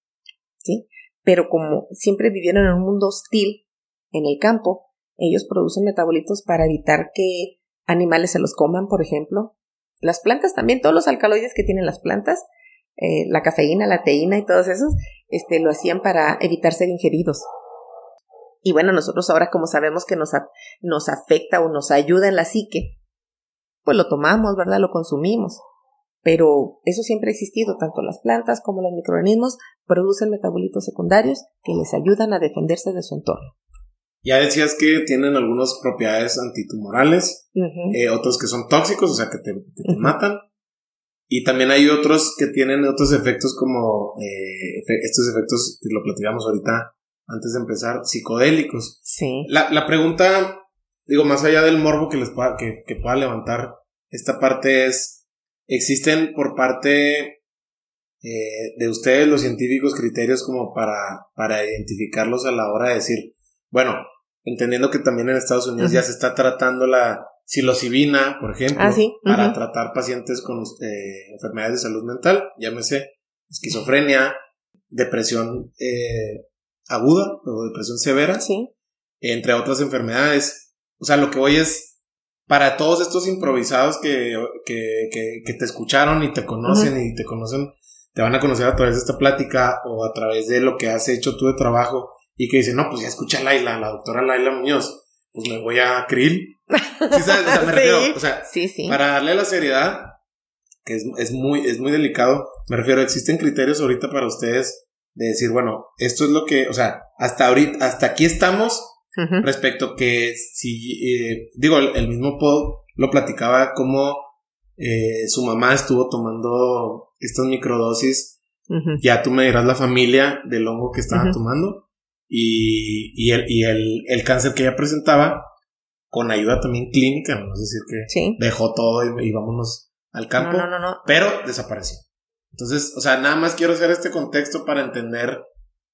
¿sí? Pero como siempre vivieron en un mundo hostil en el campo, ellos producen metabolitos para evitar que animales se los coman, por ejemplo. Las plantas también, todos los alcaloides que tienen las plantas, eh, la cafeína, la teína y todos esos, este, lo hacían para evitar ser ingeridos. Y bueno, nosotros ahora como sabemos que nos, nos afecta o nos ayuda en la psique, pues lo tomamos, ¿verdad? Lo consumimos. Pero eso siempre ha existido, tanto las plantas como los microorganismos producen metabolitos secundarios que les ayudan a defenderse de su entorno. Ya decías que tienen algunas propiedades antitumorales, eh, otros que son tóxicos, o sea, que te, matan. Y también hay otros que tienen otros efectos como eh, estos efectos que lo platicamos ahorita antes de empezar, psicodélicos. Sí. La, la pregunta digo, más allá del morbo que les pueda, que, pueda levantar, esta parte es, existen por parte eh, de ustedes los científicos criterios como para, para identificarlos a la hora de decir, bueno, entendiendo que también en Estados Unidos ya se está tratando la, psilocibina, por ejemplo, Ah, sí, para tratar pacientes con eh, enfermedades de salud mental, llámese esquizofrenia, depresión eh, aguda o depresión severa, Sí. entre otras enfermedades. O sea, lo que voy es, para todos estos improvisados que, que, que, que te escucharon y te conocen y te conocen, te van a conocer a través de esta plática o a través de lo que has hecho tú de trabajo y que dicen, no, pues ya escucha a Laila, la doctora Laila Muñoz, pues me voy a Krill. Sí, sabes, o sea, me <laughs> Sí. refiero, o sea, Sí, sí. para darle la seriedad, que es, es muy, es muy delicado, me refiero, existen criterios ahorita para ustedes de decir, bueno, esto es lo que, o sea, hasta ahorita, hasta aquí estamos Ujú. respecto que si, eh, digo, el, el mismo Paul lo platicaba como eh, su mamá estuvo tomando estas microdosis, ya tú me dirás la familia del hongo que estaba tomando y, y, el, y el, el cáncer que ella presentaba con ayuda también clínica, no es decir que Sí. dejó todo y, y vámonos al campo, No, no, no, no. pero desapareció. Entonces, o sea, nada más quiero hacer este contexto para entender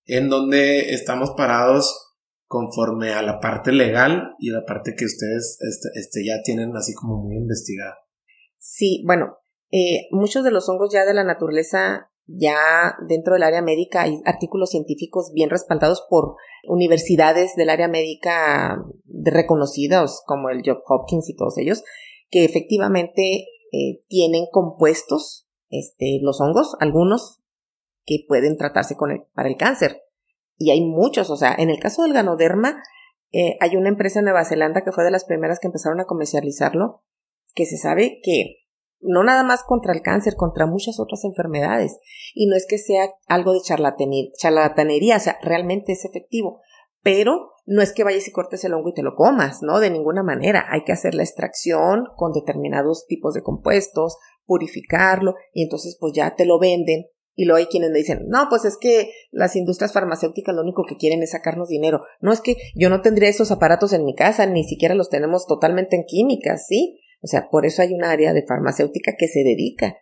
en dónde estamos parados conforme a la parte legal y la parte que ustedes este, este, ya tienen así como muy investigada. Sí, bueno, eh, muchos de los hongos ya de la naturaleza, ya dentro del área médica hay artículos científicos bien respaldados por universidades del área médica reconocidas como el Johns Hopkins y todos ellos, que efectivamente eh, tienen compuestos, este, los hongos, algunos que pueden tratarse con el, para el cáncer. Y hay muchos, o sea, en el caso del ganoderma, eh, hay una empresa en Nueva Zelanda que fue de las primeras que empezaron a comercializarlo, que se sabe que no nada más contra el cáncer, contra muchas otras enfermedades. Y no es que sea algo de charlatanería, o sea, realmente es efectivo. Pero no es que vayas y cortes el hongo y te lo comas, ¿no? De ninguna manera. Hay que hacer la extracción con determinados tipos de compuestos, purificarlo, y entonces pues ya te lo venden. Y luego hay quienes me dicen, no, pues es que las industrias farmacéuticas lo único que quieren es sacarnos dinero. No es que yo no tendría esos aparatos en mi casa, ni siquiera los tenemos totalmente en químicas, ¿sí? O sea, por eso hay un área de farmacéutica que se dedica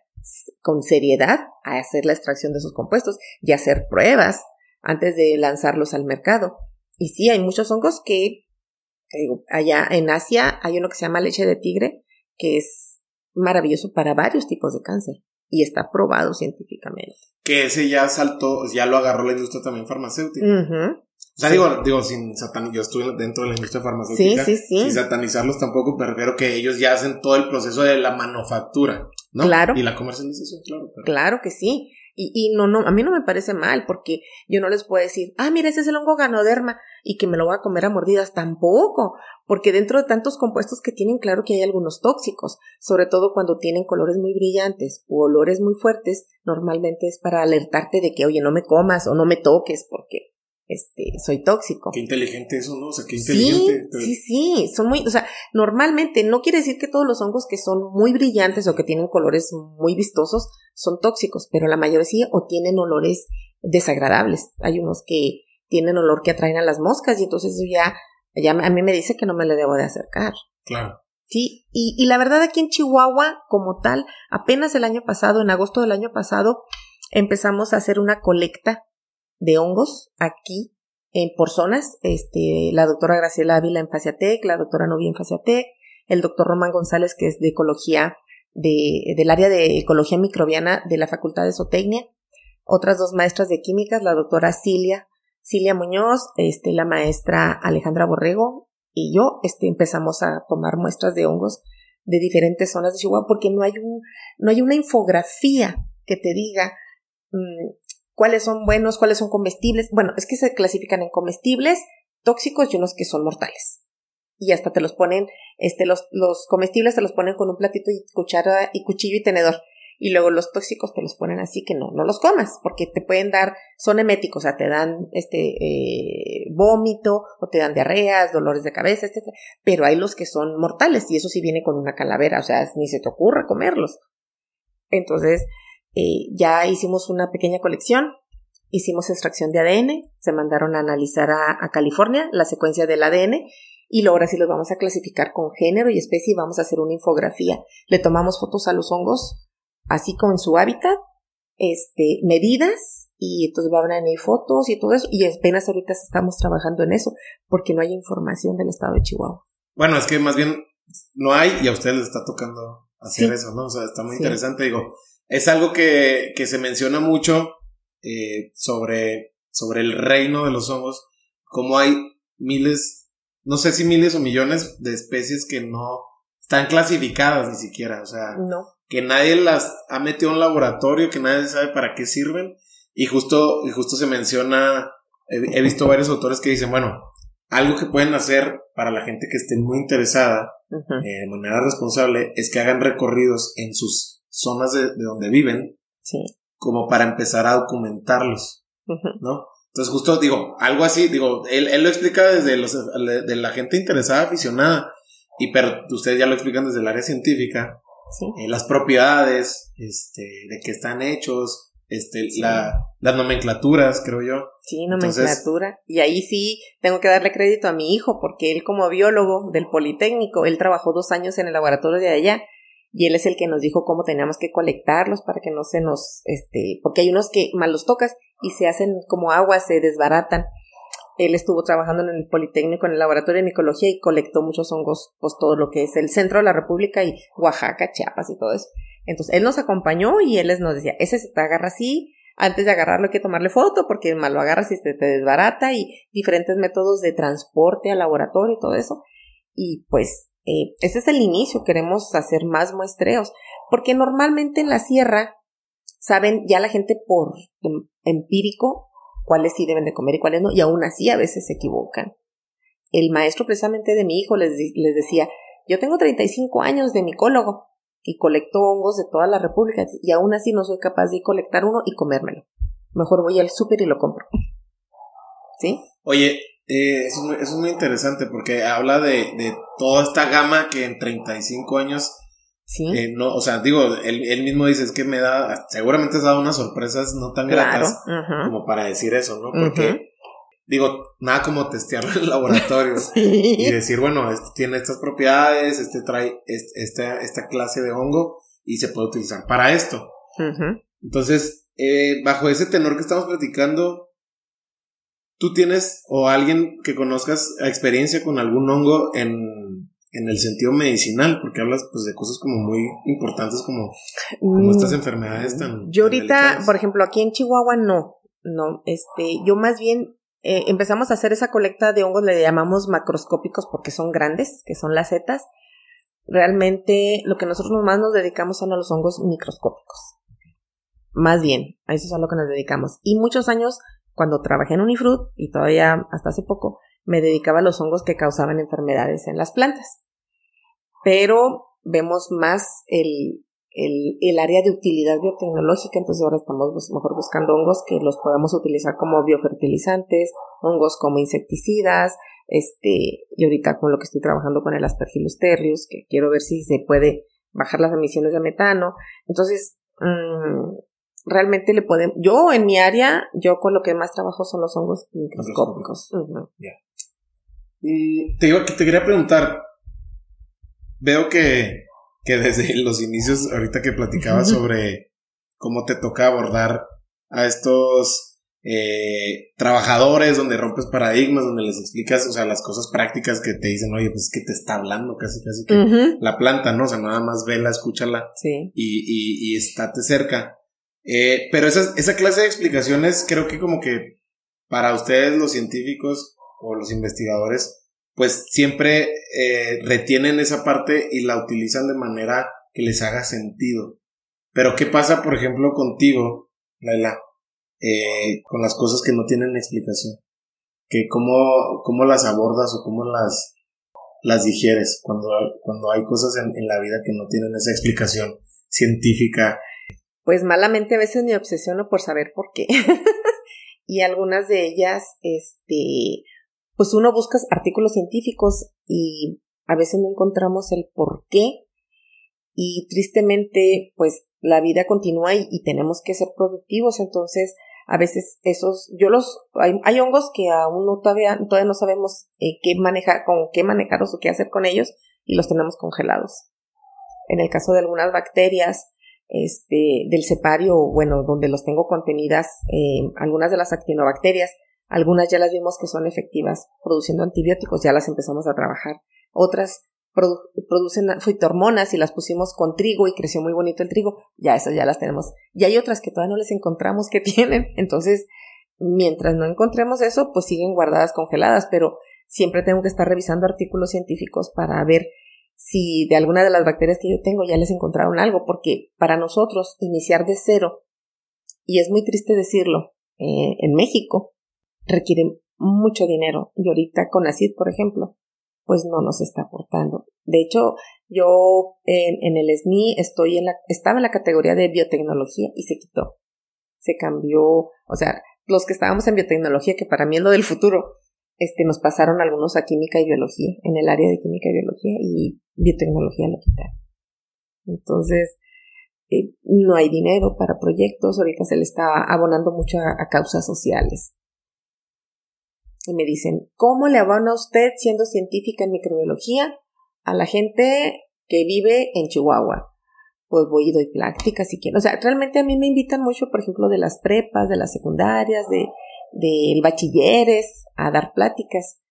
con seriedad a hacer la extracción de esos compuestos y hacer pruebas antes de lanzarlos al mercado. Y sí, hay muchos hongos que, digo, allá en Asia hay uno que se llama leche de tigre, que es maravilloso para varios tipos de cáncer y está probado científicamente. Que ese ya saltó, ya lo agarró la industria también farmacéutica. O sea, Sí. digo, digo, sin satanizar, yo estuve dentro de la industria farmacéutica. Sí, sí, sí. Sin satanizarlos tampoco, me refiero que ellos ya hacen todo el proceso de la manufactura, ¿no? Claro. Y la comercialización, claro. pero- Claro que sí. Y, y no, no, a mí no me parece mal porque yo no les puedo decir, ah, mira, ese es el hongo ganoderma y que me lo voy a comer a mordidas. Tampoco, porque dentro de tantos compuestos que tienen, claro que hay algunos tóxicos, sobre todo cuando tienen colores muy brillantes o olores muy fuertes, normalmente es para alertarte de que, oye, no me comas o no me toques porque este, soy tóxico. Qué inteligente eso, ¿no? O sea, qué Sí, inteligente. pero- sí, sí, son muy, o sea, normalmente no quiere decir que todos los hongos que son muy brillantes o que tienen colores muy vistosos son tóxicos, pero la mayoría sí o tienen olores desagradables. Hay unos que tienen olor que atraen a las moscas y entonces eso ya, ya a mí me dice que no me le debo de acercar. Claro. Sí, y, y la verdad aquí en Chihuahua, como tal, apenas el año pasado, en agosto del año pasado, empezamos a hacer una colecta de hongos aquí en, por zonas. Este, la doctora Graciela Ávila en Faciatec, la doctora Novia en Faciatec, el doctor Román González, que es de ecología, de, del área de ecología microbiana de la Facultad de Zootecnia, otras dos maestras de químicas, la doctora Cilia, Cilia Muñoz, este, la maestra Alejandra Borrego, y yo este, empezamos a tomar muestras de hongos de diferentes zonas de Chihuahua porque no hay un no hay una infografía que te diga mmm, cuáles son buenos, cuáles son comestibles. Bueno, es que se clasifican en comestibles, tóxicos y unos que son mortales. Y hasta te los ponen, este, los, los comestibles te los ponen con un platito y cuchara y cuchillo y tenedor. Y luego los tóxicos te los ponen así que no, no los comas, porque te pueden dar, son eméticos, o sea, te dan este eh, vómito, o te dan diarreas, dolores de cabeza, etc. Pero hay los que son mortales, y eso sí viene con una calavera, o sea, ni se te ocurra comerlos. Entonces, eh, ya hicimos una pequeña colección, hicimos extracción de ADN, se mandaron a analizar a, a California la secuencia del ADN, y luego ahora sí los vamos a clasificar con género y especie y vamos a hacer una infografía. Le tomamos fotos a los hongos, así como en su hábitat, este, medidas, y entonces van a venir fotos y todo eso, y apenas ahorita estamos trabajando en eso, porque no hay información del estado de Chihuahua. Bueno, es que más bien no hay y a ustedes les está tocando hacer eso, ¿no? O sea, está muy interesante, digo, es algo que, que se menciona mucho eh, sobre, sobre el reino de los hongos, como hay miles, no sé si miles o millones de especies que no están clasificadas ni siquiera, o sea, que nadie las ha metido en un laboratorio, que nadie sabe para qué sirven, y justo, y justo se menciona, he, visto varios autores que dicen, bueno, algo que pueden hacer para la gente que esté muy interesada eh, de manera responsable es que hagan recorridos en sus zonas de, donde viven, como para empezar a documentarlos, ¿no? Entonces justo digo, algo así, digo, él, él lo explica desde los, de la gente interesada, aficionada, y pero ustedes ya lo explican desde el área científica, eh, las propiedades, este, de qué están hechos, este, la, las nomenclaturas, creo yo. Sí, nomenclatura. y ahí sí tengo que darle crédito a mi hijo, porque él como biólogo del Politécnico, él trabajó dos años en el laboratorio de allá, y él es el que nos dijo cómo teníamos que colectarlos para que no se nos, este, porque hay unos que mal los tocas y se hacen como agua, se desbaratan. Él estuvo trabajando en el Politécnico, en el laboratorio de micología y colectó muchos hongos, pues todo lo que es el centro de la República y Oaxaca, Chiapas y todo eso. Entonces, él nos acompañó y él nos decía, ese se te agarra así, antes de agarrarlo hay que tomarle foto porque mal lo agarras y se te desbarata y diferentes métodos de transporte al laboratorio y todo eso. Y pues, eh, ese es el inicio, queremos hacer más muestreos, porque normalmente en la sierra saben ya la gente por em, empírico cuáles sí deben de comer y cuáles no, y aún así a veces se equivocan. El maestro precisamente de mi hijo les, les decía, yo tengo 35 años de micólogo y colecto hongos de toda la república y aún así no soy capaz de colectar uno y comérmelo. Mejor voy al súper y lo compro. ¿Sí? Oye, eh, eso, es muy, interesante porque habla de, de, toda esta gama que en 35 años Sí. Eh, no, o sea, digo, él, mismo dice, es que me da, seguramente has dado unas sorpresas no tan gratas como para decir eso, ¿no? Porque, digo, nada como testearlo <laughs> en el laboratorio <laughs> y decir, bueno, este tiene estas propiedades, este trae esta, esta clase de hongo y se puede utilizar para esto. Entonces, eh, bajo ese tenor que estamos platicando, ¿tú tienes o alguien que conozcas experiencia con algún hongo en en el sentido medicinal, porque hablas pues de cosas como muy importantes como, como estas enfermedades tan... Yo ahorita, por ejemplo, aquí en Chihuahua no, no, este, yo más bien eh, empezamos a hacer esa colecta de hongos, le llamamos macroscópicos porque son grandes, que son las setas. Realmente lo que nosotros más nos dedicamos son a los hongos microscópicos. Más bien, a eso es a lo que nos dedicamos. Y muchos años, cuando trabajé en Unifruit, y todavía hasta hace poco, me dedicaba a los hongos que causaban enfermedades en las plantas. Pero vemos más el, el, área de utilidad biotecnológica, entonces ahora estamos mejor buscando hongos que los podamos utilizar como biofertilizantes, hongos como insecticidas, este, y ahorita con lo que estoy trabajando con el Aspergillus terrius, que quiero ver si se puede bajar las emisiones de metano. Entonces, mm, realmente le podemos, yo en mi área, yo con lo que más trabajo son los hongos microscópicos. Y te, iba, te quería preguntar, veo que, que desde <laughs> los inicios, ahorita que platicaba sobre cómo te toca abordar a estos eh, trabajadores, donde rompes paradigmas, donde les explicas, o sea, las cosas prácticas que te dicen, oye, pues es que te está hablando casi, casi que la planta, ¿no? O sea, nada más vela, escúchala sí. y, y, y estate cerca. Eh, pero esa, esa clase de explicaciones creo que como que para ustedes los científicos o los investigadores, pues siempre eh, retienen esa parte y la utilizan de manera que les haga sentido. Pero ¿qué pasa, por ejemplo, contigo, Laila, eh, con las cosas que no tienen explicación? Que cómo, cómo las abordas o cómo las, las digieres cuando, cuando hay cosas en la vida que no tienen esa explicación científica. Pues malamente a veces me obsesiono por saber por qué. <laughs> y algunas de ellas, este, pues uno busca artículos científicos y a veces no encontramos el por qué. Y tristemente pues la vida continúa y, tenemos que ser productivos. Entonces a veces esos yo los hay, hongos que aún no todavía todavía no sabemos eh, qué manejar con qué manejarlos o qué hacer con ellos y los tenemos congelados. En el caso de algunas bacterias este del cepario bueno donde los tengo contenidas eh, algunas de las actinobacterias algunas ya las vimos que son efectivas produciendo antibióticos, ya las empezamos a trabajar. Otras producen fitohormonas y las pusimos con trigo y creció muy bonito el trigo, ya esas ya las tenemos. Y hay otras que todavía no les encontramos que <laughs> tienen, entonces mientras no encontremos eso, pues siguen guardadas congeladas, pero siempre tengo que estar revisando artículos científicos para ver si de alguna de las bacterias que yo tengo ya les encontraron algo, porque para nosotros iniciar de cero, y es muy triste decirlo, eh, en México requiere mucho dinero. Y ahorita con ACID, por ejemplo, pues no nos está aportando. De hecho, yo en, en el SNI estoy en la, estaba en la categoría de biotecnología y se quitó. Se cambió, o sea, los que estábamos en biotecnología, que para mí es lo del futuro, este, nos pasaron algunos a química y biología, en el área de química y biología, y biotecnología lo quitaron. Entonces, eh, no hay dinero para proyectos, ahorita se le está abonando mucho a, causas sociales. Y me dicen, ¿cómo le abona usted siendo científica en microbiología a la gente que vive en Chihuahua? pues voy y doy prácticas si quiero. O sea, realmente a mí me invitan mucho, por ejemplo, de las prepas, de las secundarias, de del bachilleres, a dar pláticas.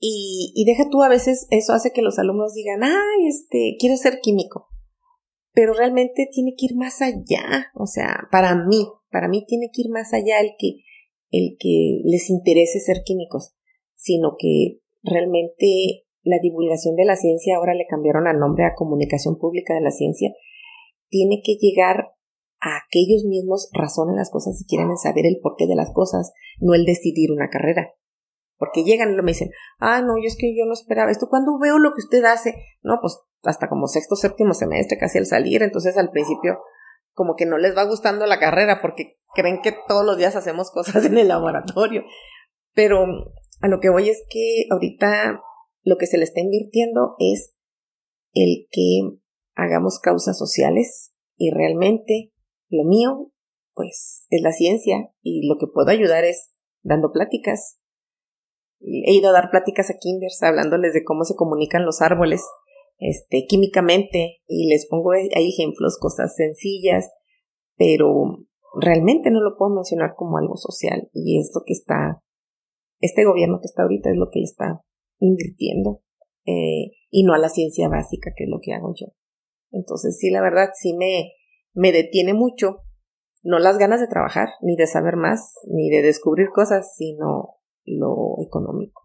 Y, deja tú, a veces eso hace que los alumnos digan, ay, este, quiero ser químico. Pero realmente tiene que ir más allá. O sea, para mí, para mí tiene que ir más allá el que, el que les interese ser químicos, sino que realmente la divulgación de la ciencia, ahora le cambiaron el nombre a comunicación pública de la ciencia, tiene que llegar a que ellos mismos razonen las cosas y quieran saber el porqué de las cosas, no el decidir una carrera. Porque llegan y me dicen, ah, no, yo es que yo no esperaba esto. Cuando veo lo que usted hace, no, pues hasta como sexto, séptimo semestre, casi al salir, entonces al principio como que no les va gustando la carrera porque creen que todos los días hacemos cosas en el laboratorio. Pero a lo que voy es que ahorita lo que se le está invirtiendo es el que hagamos causas sociales y realmente lo mío, pues, es la ciencia y lo que puedo ayudar es dando pláticas. He ido a dar pláticas a kinders hablándoles de cómo se comunican los árboles, este, químicamente y les pongo ejemplos, cosas sencillas, pero realmente no lo puedo mencionar como algo social y es lo que está, este gobierno que está ahorita es lo que le está invirtiendo eh, y no a la ciencia básica, que es lo que hago yo. Entonces, sí, la verdad, sí me, me detiene mucho, no las ganas de trabajar, ni de saber más, ni de descubrir cosas, sino lo económico.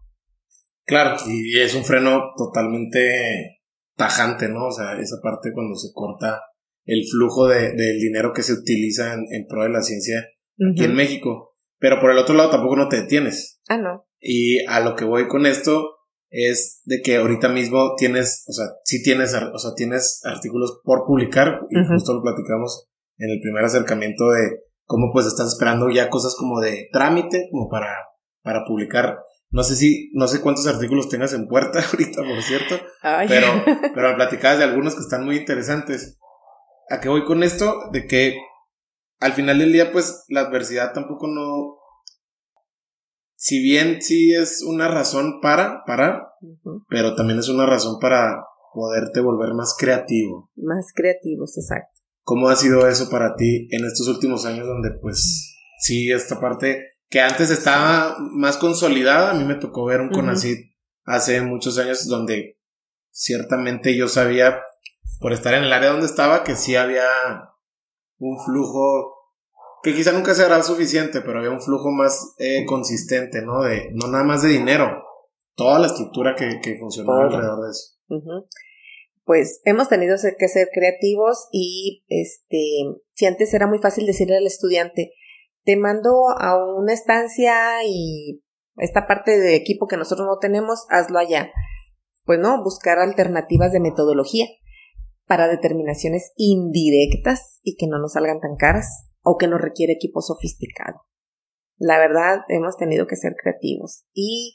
Claro, y es un freno totalmente tajante, ¿no? O sea, esa parte cuando se corta el flujo de, del dinero que se utiliza en, pro de la ciencia aquí en México. Pero por el otro lado tampoco no te detienes. Ah, no. Y a lo que voy con esto es de que ahorita mismo tienes, o sea, sí tienes, o sea, tienes artículos por publicar y justo lo platicamos en el primer acercamiento de cómo pues estás esperando ya cosas como de trámite, como para, para publicar. No sé si, no sé cuántos artículos tengas en puerta <laughs> ahorita, por cierto, pero, <laughs> pero platicabas de algunos que están muy interesantes. ¿A qué voy con esto? De que al final del día, pues, la adversidad tampoco no, si bien sí es una razón para parar, pero también es una razón para poderte volver más creativo. Más creativos, exacto. ¿Cómo ha sido eso para ti en estos últimos años donde pues sí, esta parte que antes estaba más consolidada, a mí me tocó ver un CONACID hace muchos años donde ciertamente yo sabía, por estar en el área donde estaba, que sí había un flujo que quizá nunca será suficiente, pero había un flujo más eh, consistente, ¿no? De, no nada más de dinero, toda la estructura que, que funcionaba alrededor de eso. Pues hemos tenido que ser creativos y este, si antes era muy fácil decirle al estudiante, te mando a una estancia y esta parte de equipo que nosotros no tenemos, hazlo allá. Pues no, buscar alternativas de metodología para determinaciones indirectas y que no nos salgan tan caras o que no requiere equipo sofisticado. La verdad, hemos tenido que ser creativos y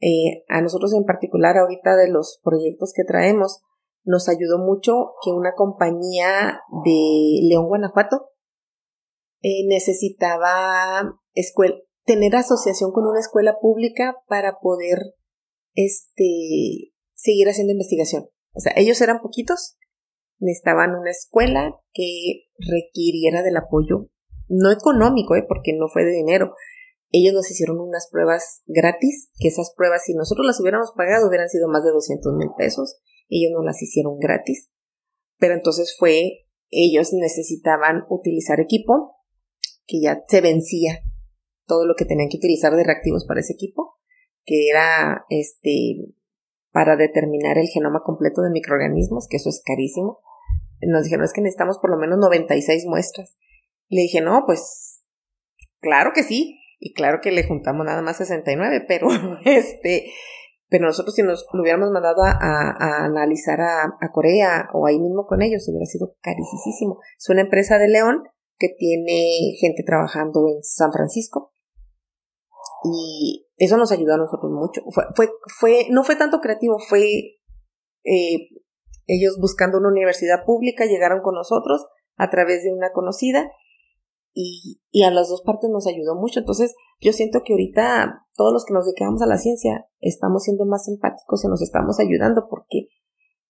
eh, a nosotros en particular ahorita de los proyectos que traemos, nos ayudó mucho que una compañía de León, Guanajuato, eh, necesitaba tener asociación con una escuela pública para poder este, seguir haciendo investigación. O sea, ellos eran poquitos necesitaban una escuela que requiriera del apoyo, no económico, ¿eh? porque no fue de dinero, ellos nos hicieron unas pruebas gratis, que esas pruebas si nosotros las hubiéramos pagado hubieran sido más de 200 mil pesos, ellos nos las hicieron gratis, pero entonces fue, ellos necesitaban utilizar equipo, que ya se vencía todo lo que tenían que utilizar de reactivos para ese equipo, que era este para determinar el genoma completo de microorganismos, que eso es carísimo. Nos dijeron, es que necesitamos por lo menos 96 muestras. Le dije, no, pues claro que sí. Y claro que le juntamos nada más 69, <laughs> pero este, pero nosotros si nos lo hubiéramos mandado a, analizar a, Corea o ahí mismo con ellos, hubiera sido carísimo. Es una empresa de León que tiene gente trabajando en San Francisco y eso nos ayudó a nosotros mucho. Fue, fue, fue no fue tanto creativo, fue eh, ellos buscando una universidad pública, llegaron con nosotros a través de una conocida y, y a las dos partes nos ayudó mucho. Entonces, yo siento que ahorita todos los que nos dedicamos a la ciencia estamos siendo más empáticos y nos estamos ayudando porque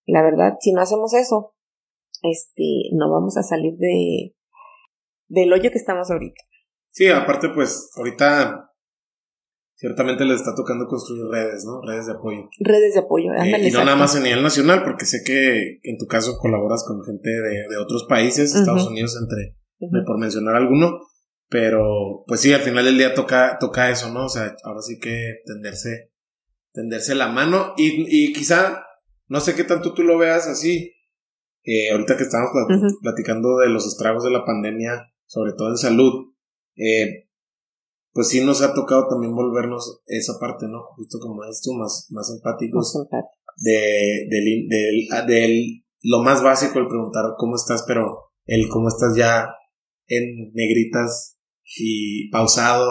la verdad, si no hacemos eso, este, no vamos a salir de, del hoyo que estamos ahorita. Sí, aparte, pues, ahorita ciertamente les está tocando construir redes, ¿no? Redes de apoyo. Redes de apoyo, eh, y no nada más a nivel nacional, porque sé que en tu caso colaboras con gente de, de otros países, Estados Unidos entre, por mencionar alguno, pero pues sí, al final del día toca, toca eso, ¿no? O sea, ahora sí que tenderse, tenderse la mano y, y quizá, no sé qué tanto tú lo veas así, eh, ahorita que estamos platicando de los estragos de la pandemia, sobre todo en salud, eh, pues sí nos ha tocado también volvernos esa parte, ¿no? Justo como esto, más, más empáticos. De, de, lo más básico, el preguntar cómo estás, pero el cómo estás ya en negritas y pausado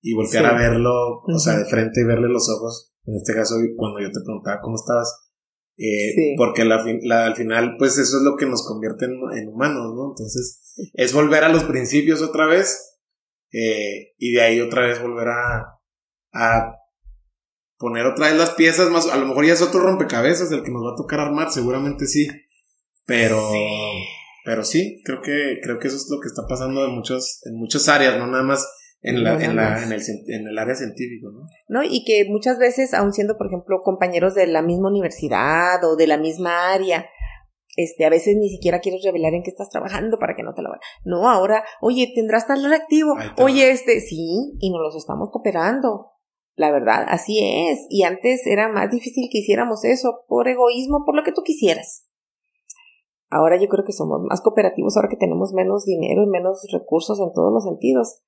y voltear a verlo, o sea, de frente y verle los ojos. En este caso, cuando yo te preguntaba cómo estabas, eh, porque la, al final, pues eso es lo que nos convierte en, en humanos, ¿no? Entonces, es volver a los principios otra vez eh, y de ahí otra vez volver a, a poner otra vez las piezas más, a lo mejor ya es otro rompecabezas el que nos va a tocar armar, seguramente sí, pero, sí. pero sí, creo que, creo que eso es lo que está pasando en muchas, en muchas áreas, no nada más en, la, en, la, en, el, en el área científico, ¿no? No, y que muchas veces, aun siendo, por ejemplo, compañeros de la misma universidad o de la misma área, este, a veces ni siquiera quieres revelar en qué estás trabajando para que no te lo vayan. No, ahora, oye, tendrás tal reactivo. Oye, este, sí, y nos los estamos cooperando. La verdad, así es. Y antes era más difícil que hiciéramos eso por egoísmo, por lo que tú quisieras. Ahora yo creo que somos más cooperativos ahora que tenemos menos dinero y menos recursos en todos los sentidos.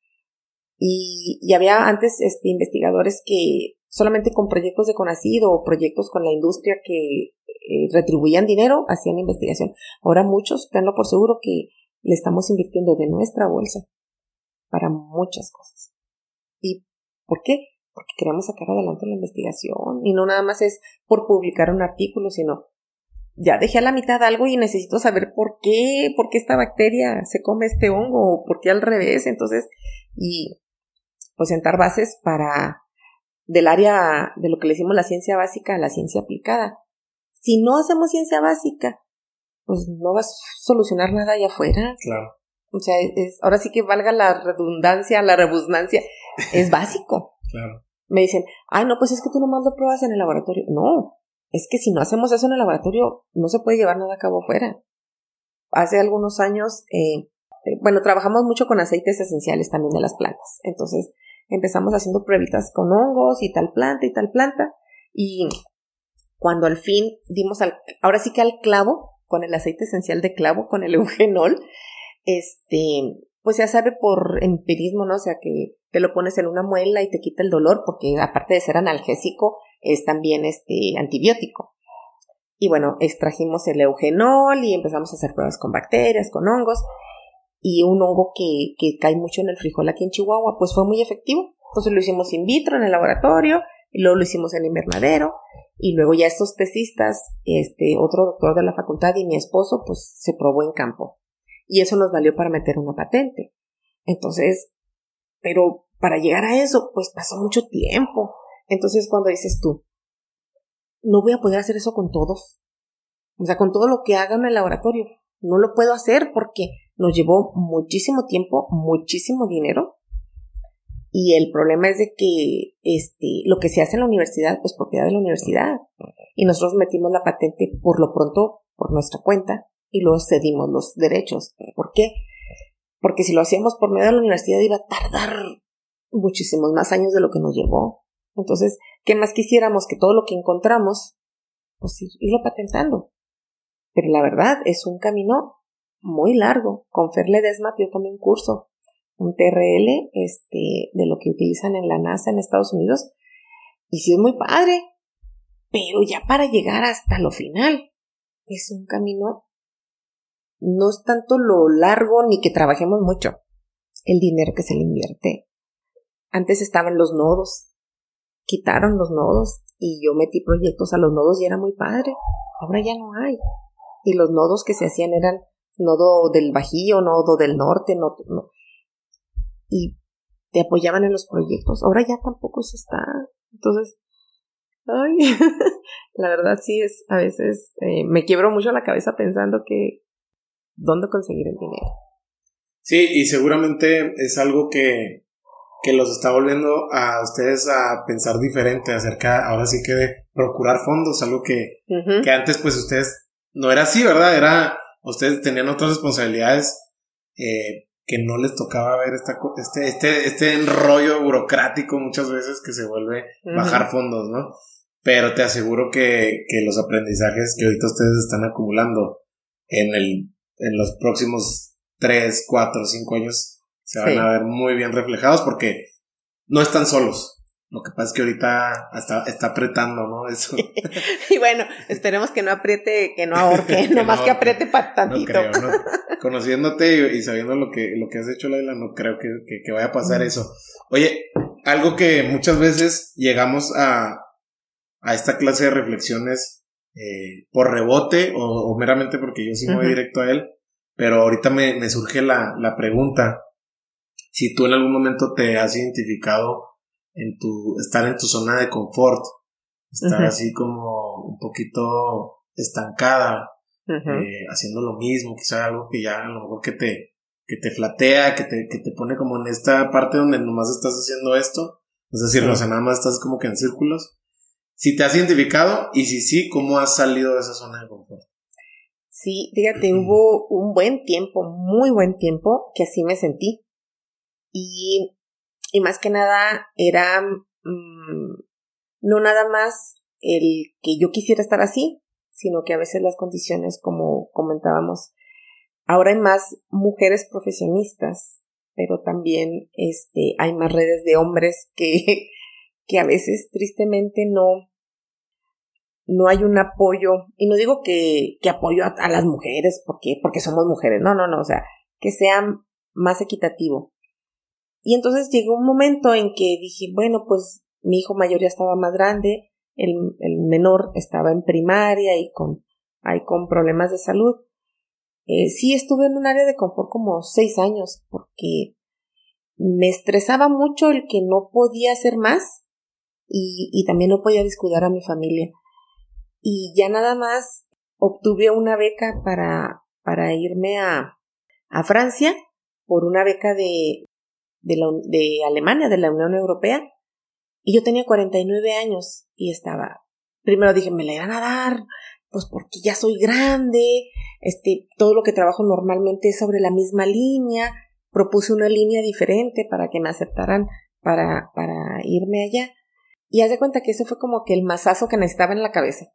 Y, y había antes este, investigadores que solamente con proyectos de conocido o proyectos con la industria que eh, retribuían dinero, hacían investigación. Ahora muchos, tenlo por seguro que le estamos invirtiendo de nuestra bolsa para muchas cosas. ¿Y por qué? Porque queremos sacar adelante la investigación y no nada más es por publicar un artículo, sino ya dejé a la mitad algo y necesito saber por qué, por qué esta bacteria se come este hongo o por qué al revés. Entonces, y pues sentar bases para del área de lo que le decimos la ciencia básica a la ciencia aplicada. Si no hacemos ciencia básica, pues no vas a solucionar nada allá afuera. Claro. O sea, es, ahora sí que valga la redundancia, la rebusnancia, es <laughs> básico. claro. Me dicen, ay, no, pues es que tú no lo pruebas en el laboratorio. No, es que si no hacemos eso en el laboratorio, no se puede llevar nada a cabo afuera. Hace algunos años, eh, eh, bueno, trabajamos mucho con aceites esenciales también de las plantas. Entonces, empezamos haciendo pruebitas con hongos y tal planta y tal planta. Y cuando al fin dimos al, ahora sí que al clavo, con el aceite esencial de clavo, con el <laughs> eugenol, este, pues ya sabe por empirismo, ¿no? O sea, que te lo pones en una muela y te quita el dolor, porque aparte de ser analgésico, es también este antibiótico. Y bueno, extrajimos el eugenol y empezamos a hacer pruebas con bacterias, con hongos, y un hongo que, que cae mucho en el frijol aquí en Chihuahua, pues fue muy efectivo. Entonces lo hicimos in vitro en el laboratorio, y luego lo hicimos en invernadero, y luego ya estos tesistas, este, otro doctor de la facultad y mi esposo, pues se probó en campo. Y eso nos valió para meter una patente. Entonces, pero para llegar a eso, pues pasó mucho tiempo. Entonces, cuando dices tú, no voy a poder hacer eso con todos. O sea, con todo lo que haga en el laboratorio. No lo puedo hacer porque nos llevó muchísimo tiempo, muchísimo dinero. Y el problema es de que este, lo que se hace en la universidad, pues propiedad de la universidad. Y nosotros metimos la patente por lo pronto por nuestra cuenta y luego cedimos los derechos. ¿Por qué? Porque si lo hacíamos por medio de la universidad iba a tardar muchísimos más años de lo que nos llevó. Entonces, ¿qué más quisiéramos que todo lo que encontramos, pues irlo patentando? Pero la verdad es un camino muy largo. Con Fer Ledesma yo tomé un curso un TRL este, de lo que utilizan en la NASA en Estados Unidos. Y sí es muy padre, pero ya para llegar hasta lo final es un camino, no es tanto lo largo ni que trabajemos mucho, el dinero que se le invierte. Antes estaban los nodos, quitaron los nodos y yo metí proyectos a los nodos y era muy padre. Ahora ya no hay. Y los nodos que se hacían eran nodo del Bajío, nodo del norte, no, y te apoyaban en los proyectos. Ahora ya tampoco se está. Entonces, ay, <laughs> la verdad sí es, a veces eh, me quiebro mucho la cabeza pensando que dónde conseguir el dinero. Sí, y seguramente es algo que, que los está volviendo a ustedes a pensar diferente acerca, ahora sí que de procurar fondos, algo que, que antes pues ustedes no era así, ¿verdad? Era, ustedes tenían otras responsabilidades eh, que no les tocaba ver esta, este, este, este enrollo burocrático muchas veces que se vuelve bajar fondos, ¿no? Pero te aseguro que, que, los aprendizajes que ahorita ustedes están acumulando en, el, en los próximos 3, 4, 5 años se van a ver muy bien reflejados porque no están solos. Lo que pasa es que ahorita está, está apretando, ¿no? Eso. <laughs> y bueno, esperemos que no apriete, que no ahorque, <laughs> nomás que apriete para tantito. No creo, ¿no? Conociéndote y, sabiendo lo que, lo que has hecho, Laila, no creo que, que, vaya a pasar eso. Oye, algo que muchas veces llegamos a, a esta clase de reflexiones eh, por rebote o, meramente porque yo sí me voy directo a él, pero ahorita me, me surge la, la pregunta, si tú en algún momento te has identificado en tu, estar en tu zona de confort, estar así como un poquito estancada, eh, haciendo lo mismo, quizá algo que ya a lo mejor que te, que te flatea, que te, que te pone como en esta parte donde nomás estás haciendo esto, es decir, no, o sea, nada más estás como que en círculos. Si te has identificado y si sí, ¿cómo has salido de esa zona de confort? Sí, fíjate, hubo un buen tiempo, muy buen tiempo, que así me sentí. Y y más que nada era mm, no nada más el que yo quisiera estar así, sino que a veces las condiciones, como comentábamos, ahora hay más mujeres profesionistas, pero también este, hay más redes de hombres que, <laughs> que a veces tristemente no, no hay un apoyo, y no digo que, que apoyo a, a, las mujeres porque, porque somos mujeres, no, no, no, o sea, que sea más equitativo. Y entonces llegó un momento en que dije, bueno, pues mi hijo mayor ya estaba más grande, el, el menor estaba en primaria y con, hay con problemas de salud. Eh, sí estuve en un área de confort como seis años porque me estresaba mucho el que no podía hacer más y, y también no podía descuidar a mi familia. Y ya nada más obtuve una beca para, para irme a, a Francia por una beca de de, Alemania, de la Unión Europea, y yo tenía 49 años y estaba, primero dije, me la irán a dar, pues porque ya soy grande, este, todo lo que trabajo normalmente es sobre la misma línea, propuse una línea diferente para que me aceptaran para, para irme allá. Y haz de cuenta que ese fue como que el masazo que necesitaba en la cabeza.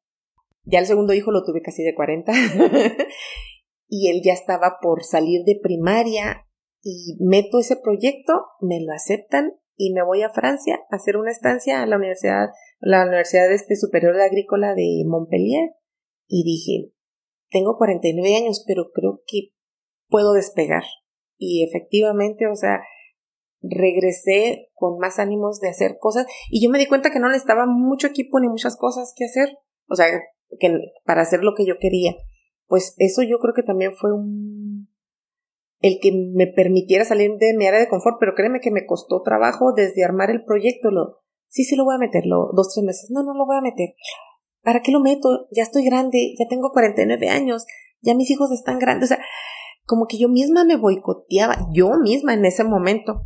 Ya el segundo hijo lo tuve casi de 40. <laughs> y él ya estaba por salir de primaria y meto ese proyecto, me lo aceptan y me voy a Francia a hacer una estancia a la Universidad, la Universidad este Superior de Agrícola de Montpellier. Y dije, tengo 49 años, pero creo que puedo despegar. Y efectivamente, o sea, regresé con más ánimos de hacer cosas y yo me di cuenta que no necesitaba mucho equipo ni muchas cosas que hacer, o sea, que para hacer lo que yo quería. Pues eso yo creo que también fue un el que me permitiera salir de mi área de confort, pero créeme que me costó trabajo desde armar el proyecto, lo, sí, sí lo voy a meterlo, dos, tres meses, no, no lo voy a meter. ¿Para qué lo meto? Ya estoy grande, ya tengo 49 años, ya mis hijos están grandes, o sea, como que yo misma me boicoteaba, yo misma en ese momento.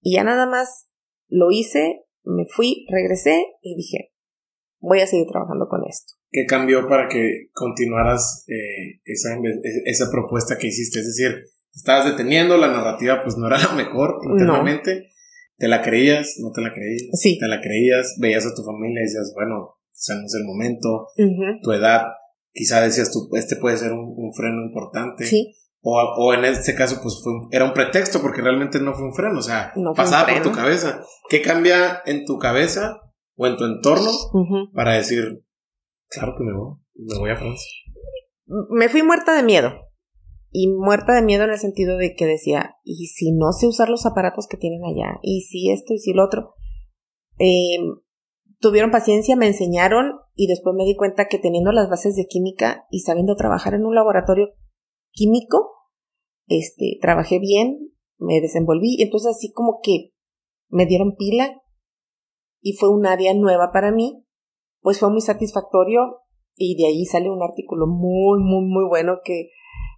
Y ya nada más Lo hice, me fui, regresé y dije, voy a seguir trabajando con esto. ¿Qué cambió para que continuaras eh, esa, esa propuesta que hiciste? Es decir, estabas deteniendo, la narrativa pues no era la mejor internamente. ¿Te la creías? ¿No te la creías? Sí. ¿Te la creías? Veías a tu familia y decías, bueno, quizá no es el momento, tu edad, quizá decías tú, este puede ser un, freno importante. Sí. O, o, en este caso, pues fue, era un pretexto porque realmente no fue un freno, o sea, pasaba por tu cabeza. ¿Qué cambia en tu cabeza o en tu entorno para decir, claro que me voy, me voy a Francia? Me fui muerta de miedo. Y muerta de miedo en el sentido de que decía, ¿y si no sé usar los aparatos que tienen allá? ¿Y si esto y si lo otro? Eh, tuvieron paciencia, me enseñaron y después me di cuenta que teniendo las bases de química y sabiendo trabajar en un laboratorio químico, este, trabajé bien, me desenvolví, entonces así como que me dieron pila y fue un área nueva para mí, pues fue muy satisfactorio y de ahí sale un artículo muy, muy, muy bueno que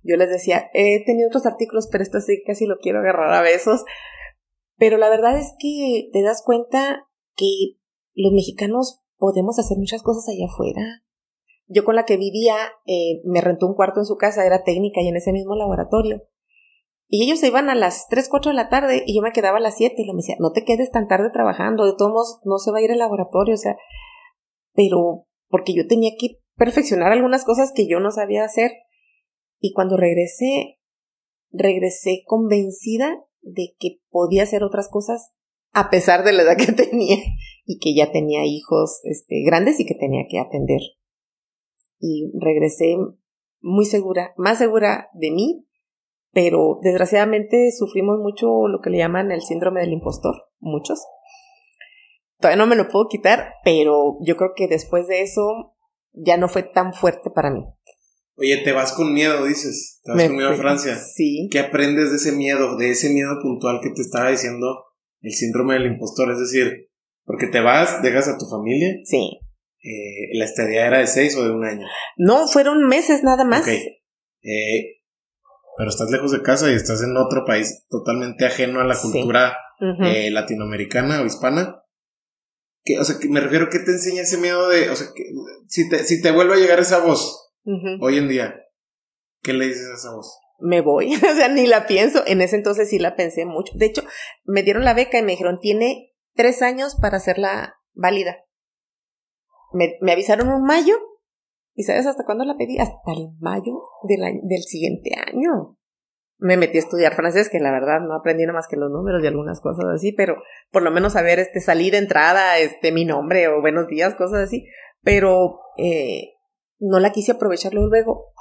yo les decía, he tenido otros artículos, pero esto sí casi lo quiero agarrar a besos. Pero la verdad es que te das cuenta que los mexicanos podemos hacer muchas cosas allá afuera. Yo con la que vivía eh, me rentó un cuarto en su casa, era técnica y en ese mismo laboratorio. Y ellos se iban a las 3, 4 de la tarde y yo me quedaba a las 7 y me decía, no te quedes tan tarde trabajando, de todos modos no se va a ir al laboratorio, o sea, pero porque yo tenía que perfeccionar algunas cosas que yo no sabía hacer. Y cuando regresé, regresé convencida de que podía hacer otras cosas a pesar de la edad que <laughs> tenía y que ya tenía hijos este, grandes y que tenía que atender. Y regresé muy segura, más segura de mí, pero desgraciadamente sufrimos mucho lo que le llaman el síndrome del impostor, muchos. Todavía no me lo puedo quitar, pero yo creo que después de eso ya no fue tan fuerte para mí. Oye, te vas con miedo, dices. Te vas con miedo a Francia. Sí. ¿Qué aprendes de ese miedo, de ese miedo puntual que te estaba diciendo el síndrome del impostor? Es decir, porque te vas, dejas a tu familia. Sí. Eh, ¿La estadía era de seis o de un año? No, fueron meses nada más. Ok. Eh, pero estás lejos de casa y estás en otro país totalmente ajeno a la cultura eh, latinoamericana o hispana. Que, o sea, que me refiero, ¿qué te enseña ese miedo de, o sea, que, si, te, si te vuelve a llegar esa voz, hoy en día, ¿qué le dices a esa voz? Me voy, <laughs> o sea, ni la pienso. En ese entonces sí la pensé mucho. De hecho, me dieron la beca y me dijeron, tiene tres años para hacerla válida. Me, me avisaron un mayo. ¿Y sabes hasta cuándo la pedí? Hasta el mayo del, año, del siguiente año. Me metí a estudiar francés, que la verdad no aprendí nada más que los números y algunas cosas así, pero por lo menos saber este salida, entrada, este mi nombre o buenos días, cosas así. Pero eh, no la quise aprovecharlo luego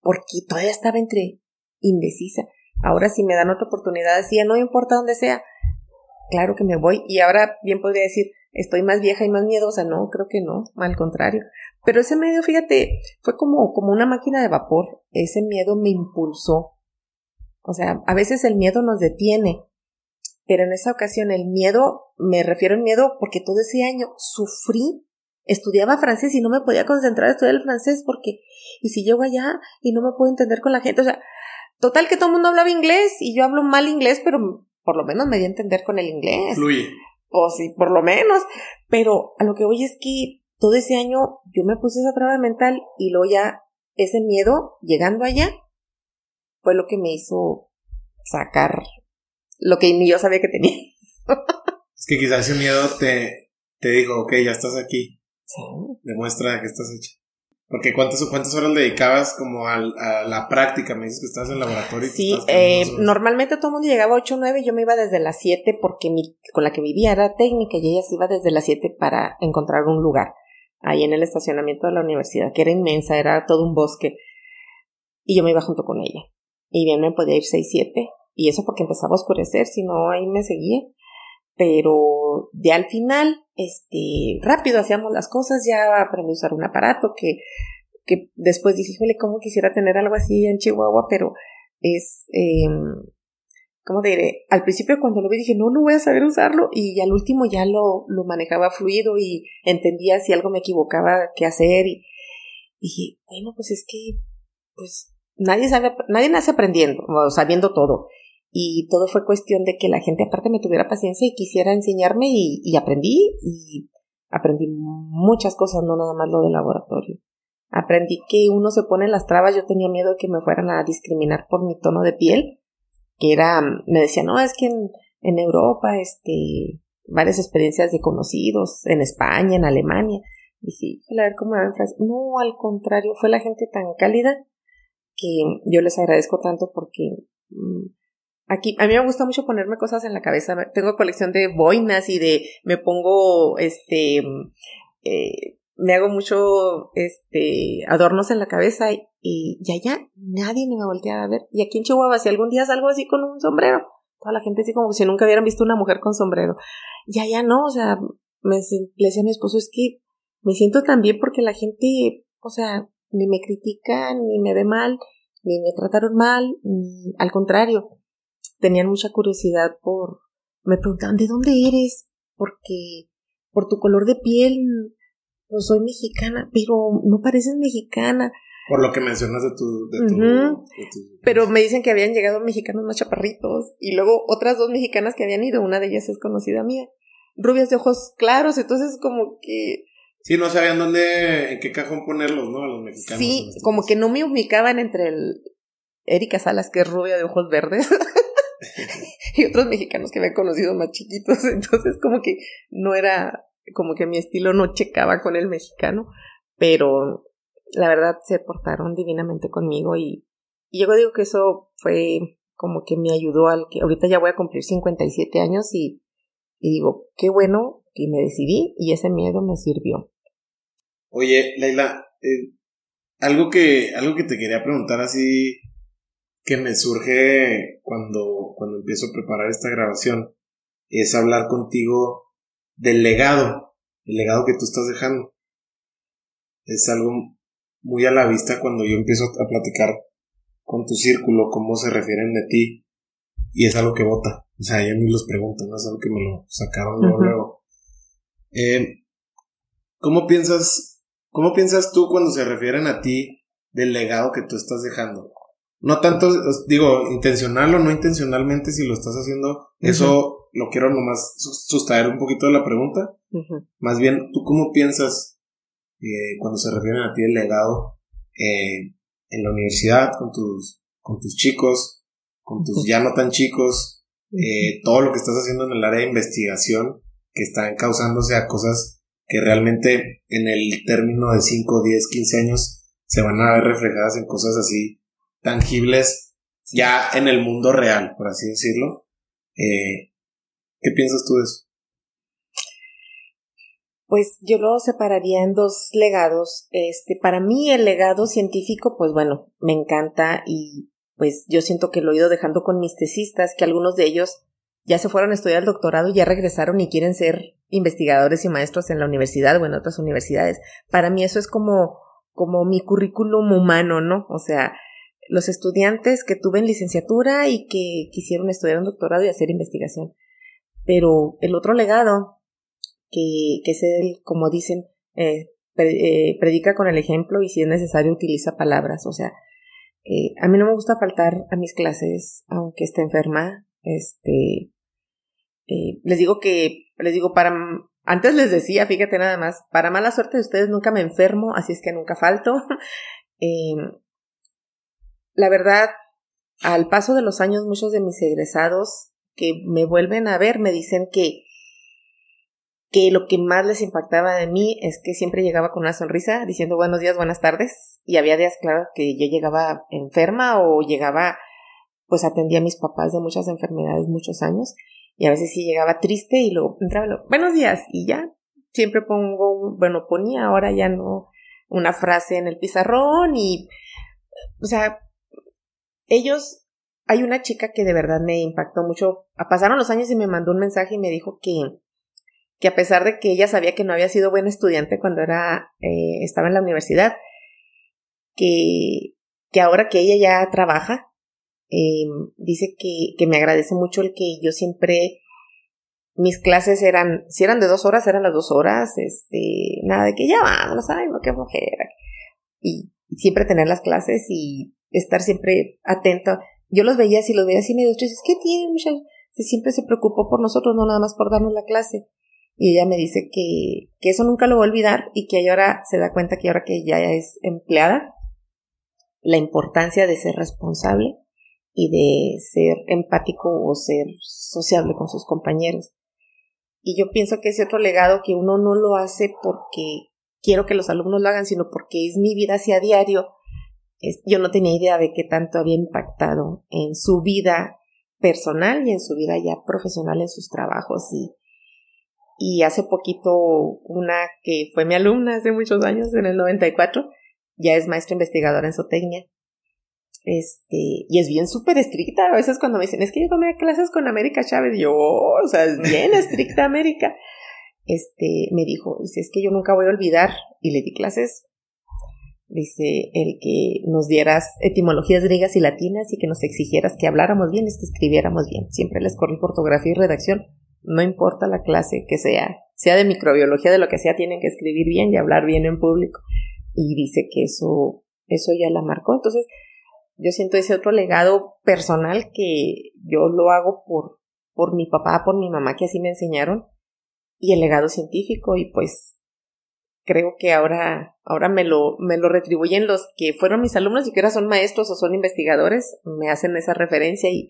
porque todavía estaba entre indecisa. Ahora si me dan otra oportunidad, decía, no importa dónde sea, claro que me voy. Y ahora bien podría decir, estoy más vieja y más miedosa. No, creo que no, al contrario. Pero ese miedo, fíjate, fue como, como una máquina de vapor. Ese miedo me impulsó. O sea, a veces el miedo nos detiene. Pero en esa ocasión el miedo, me refiero al miedo porque todo ese año sufrí estudiaba francés y no me podía concentrar a estudiar el francés porque, y si llego allá y no me puedo entender con la gente, o sea, total que todo el mundo hablaba inglés y yo hablo mal inglés, pero por lo menos me di a entender con el inglés. Fluye. O sí, por lo menos. Pero a lo que voy es que todo ese año yo me puse esa traba mental y luego ya ese miedo llegando allá fue lo que me hizo sacar lo que ni yo sabía que tenía. es que quizás ese miedo te, te dijo, ok, ya estás aquí Demuestra que estás hecha. Porque ¿cuántas, cuántas horas le dedicabas como a, la práctica? Me dices que estás en el laboratorio. sí, eh, normalmente todo el mundo llegaba a 8 o 9, yo me iba desde las 7 porque mi, con la que vivía era técnica y ella se iba desde las 7 para encontrar un lugar ahí en el estacionamiento de la universidad, que era inmensa, era todo un bosque. Y yo me iba junto con ella. Y bien me podía ir 6, 7. Y eso porque empezaba a oscurecer, si no ahí me seguía pero de al final, este, rápido hacíamos las cosas, ya aprendí a usar un aparato que, que después dije, híjole, cómo quisiera tener algo así en Chihuahua, pero es, eh, ¿cómo diré? Al principio cuando lo vi dije, no, no voy a saber usarlo, y al último ya lo, lo manejaba fluido y entendía si algo me equivocaba qué hacer, y dije, bueno, pues es que, pues, nadie sabe, nadie nace aprendiendo, o sabiendo todo, y todo fue cuestión de que la gente aparte me tuviera paciencia y quisiera enseñarme y, aprendí y aprendí muchas cosas, no nada más lo del laboratorio. Aprendí que uno se pone las trabas, yo tenía miedo de que me fueran a discriminar por mi tono de piel, que era, me decía, no, es que en, en Europa, este, varias experiencias de conocidos, en España, en Alemania. Dije, a ver cómo me ven No, al contrario, fue la gente tan cálida que yo les agradezco tanto porque mm, aquí a mí me gusta mucho ponerme cosas en la cabeza. Tengo colección de boinas y de me pongo este eh, me hago mucho este adornos en la cabeza y, ya ya nadie me voltea a ver. Y aquí en Chihuahua si algún día salgo así con un sombrero, toda la gente así como si nunca hubieran visto una mujer con sombrero. Ya ya no, o sea, me, le decía a mi esposo es que me siento tan bien porque la gente, o sea, ni me critican, ni me ve mal, ni me trataron mal, ni al contrario, tenían mucha curiosidad por, me preguntaban, ¿de dónde eres? Porque por tu color de piel, no soy mexicana, pero no pareces mexicana. Por lo que mencionas de tu... De tu, Pero me dicen que habían llegado mexicanos más chaparritos y luego otras dos mexicanas que habían ido, una de ellas es conocida mía, rubias de ojos claros, entonces como que Sí, no sabían dónde, en qué cajón ponerlos, ¿no? A los mexicanos. Sí, como que no me ubicaban entre el Erika Salas, que es rubia de ojos verdes, <laughs> <laughs> y otros mexicanos que han conocido más chiquitos. <laughs> Entonces, como que no era, como que mi estilo no checaba con el mexicano, pero la verdad se portaron divinamente conmigo y, y yo digo que eso fue como que me ayudó al que ahorita ya voy a cumplir 57 años y, y digo, qué bueno que me decidí y ese miedo me sirvió. Oye, Leila, eh, algo que, algo que te quería preguntar así que me surge cuando, cuando empiezo a preparar esta grabación es hablar contigo del legado, el legado que tú estás dejando. Es algo muy a la vista cuando yo empiezo a platicar con tu círculo, cómo se refieren de ti, y es algo que vota. O sea, ya ni los pregunto, no es algo que me lo sacaron luego. Eh, ¿Cómo piensas, cómo piensas tú cuando se refieren a ti del legado que tú estás dejando? No tanto, digo, intencional o no intencionalmente, si lo estás haciendo, eso lo quiero nomás sustraer un poquito de la pregunta. Más bien, ¿tú cómo piensas eh, cuando se refieren a ti el legado eh, en la universidad, con tus, con tus chicos, con tus ya no tan chicos, eh, todo lo que estás haciendo en el área de investigación que están causándose a cosas que realmente en el término de 5, 10, 15 años se van a ver reflejadas en cosas así tangibles ya en el mundo real, por así decirlo. Eh, ¿Qué piensas tú de eso? Pues yo lo separaría en dos legados. Este, para mí el legado científico, pues bueno, me encanta y pues yo siento que lo he ido dejando con mis tesistas, que algunos de ellos ya se fueron a estudiar el doctorado ya regresaron y quieren ser investigadores y maestros en la universidad o en otras universidades. Para mí eso es como, como mi currículum humano, ¿no? O sea, los estudiantes que tuve en licenciatura y que quisieron estudiar un doctorado y hacer investigación. Pero el otro legado, que, que es el, como dicen, eh, eh, predica con el ejemplo y si es necesario utiliza palabras. O sea, eh, a mí no me gusta faltar a mis clases, aunque esté enferma. Este, les digo que, les digo, para, antes les decía, fíjate nada más, para mala suerte de ustedes nunca me enfermo, así es que nunca falto. <laughs> Eh, la verdad, al paso de los años, muchos de mis egresados que me vuelven a ver me dicen que que lo que más les impactaba de mí es que siempre llegaba con una sonrisa diciendo buenos días, buenas tardes. Y había días, claro, que yo llegaba enferma o llegaba, pues atendía a mis papás de muchas enfermedades muchos años. Y a veces sí llegaba triste y luego entraba, buenos días, y ya. Siempre pongo, bueno, ponía ahora ya no una frase en el pizarrón y, o sea, ellos, hay una chica que de verdad me impactó mucho. Pasaron los años y me mandó un mensaje y me dijo que que a pesar de que ella sabía que no había sido buena estudiante cuando era, eh, estaba en la universidad, que, que ahora que ella ya trabaja, eh, dice que, que me agradece mucho el que yo siempre, mis clases eran, si eran de dos horas, eran las dos horas, este, nada de que ya vámonos, ay, no, qué flojera. Y, siempre tener las clases y estar siempre atento. yo los veía así, los veía así medio tristes, ¿qué tiene muchacho? siempre se preocupó por nosotros, no nada más por darnos la clase. Y ella me dice que, que eso nunca lo va a olvidar y que ahora se da cuenta que ahora que ya es empleada, la importancia de ser responsable y de ser empático o ser sociable con sus compañeros. Y yo pienso que ese otro legado que uno no lo hace porque quiero que los alumnos lo hagan, sino porque es mi vida hacia diario. Yo no tenía idea de qué tanto había impactado en su vida personal y en su vida ya profesional en sus trabajos y hace poquito una que fue mi alumna hace muchos años, en el 94, ya es maestra investigadora en zootecnia. Este, y es bien súper estricta. A veces cuando me dicen, es que yo tomé clases con América Chávez, yo, o sea, es bien estricta América. Este, me dijo, dice, es que yo nunca voy a olvidar, y le di clases, dice, el que nos dieras etimologías griegas y latinas y que nos exigieras que habláramos bien, es que escribiéramos bien. Siempre les corrí ortografía y redacción no importa la clase que sea, sea de microbiología, de lo que sea, tienen que escribir bien y hablar bien en público. Y dice que eso, eso ya la marcó. Entonces, yo siento ese otro legado personal que yo lo hago por, por mi papá, por mi mamá, que así me enseñaron, y el legado científico, y pues creo que ahora, ahora me lo, me lo retribuyen los que fueron mis alumnos y que ahora son maestros o son investigadores, me hacen esa referencia y,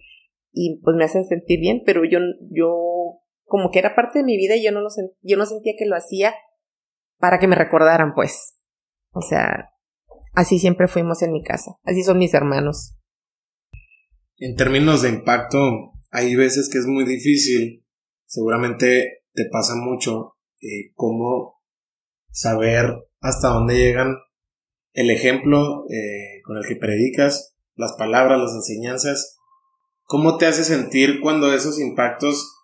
y pues me hacen sentir bien, pero yo, yo como que era parte de mi vida y yo no, lo yo no sentía que lo hacía para que me recordaran, pues. O sea, así siempre fuimos en mi casa, así son mis hermanos. En términos de impacto, hay veces que es muy difícil, seguramente te pasa mucho, eh, cómo saber hasta dónde llegan el ejemplo eh, con el que predicas, las palabras, las enseñanzas, ¿Cómo te hace sentir cuando esos impactos,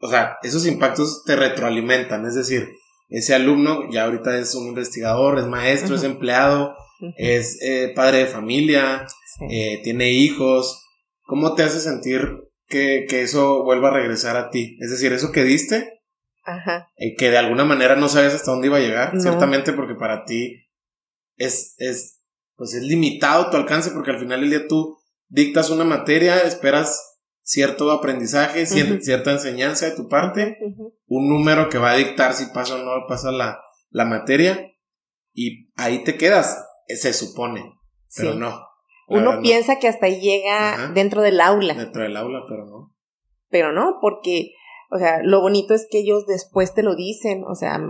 o sea, esos impactos te retroalimentan? Es decir, ese alumno ya ahorita es un investigador, es maestro, es empleado, es eh, padre de familia, eh, tiene hijos. ¿Cómo te hace sentir que, eso vuelva a regresar a ti? Es decir, eso que diste, eh, que de alguna manera no sabes hasta dónde iba a llegar, ciertamente porque para ti es, es, pues es limitado tu alcance, porque al final del día tú dictas una materia, esperas cierto aprendizaje, cierta enseñanza de tu parte, un número que va a dictar si pasa o no pasa la, la materia, y ahí te quedas, se supone, pero no. Uno piensa que hasta ahí llega dentro del aula. Dentro del aula, pero no. Pero no, porque, o sea, lo bonito es que ellos después te lo dicen, o sea,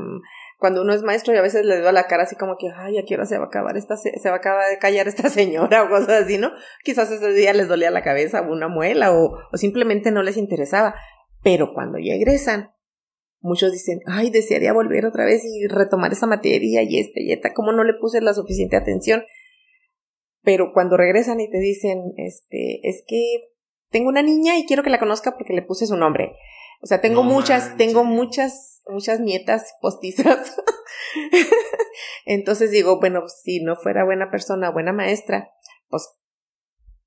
cuando uno es maestro y a veces le veo la cara así como que, ay, ¿a qué se va a acabar esta, se, va a acabar de callar esta <laughs> señora o cosas así, ¿no? Quizás ese día les dolía la cabeza o una muela o, o simplemente no les interesaba. Pero cuando ya egresan, muchos dicen, ay, desearía volver otra vez y retomar esa materia y esta y esta, ¿cómo no le puse la suficiente atención? Pero cuando regresan y te dicen, este, es que tengo una niña y quiero que la conozca porque le puse su nombre. O sea, tengo muchas, tengo muchas, muchas nietas postizas. <laughs> Entonces digo, bueno, si no fuera buena persona, buena maestra, pues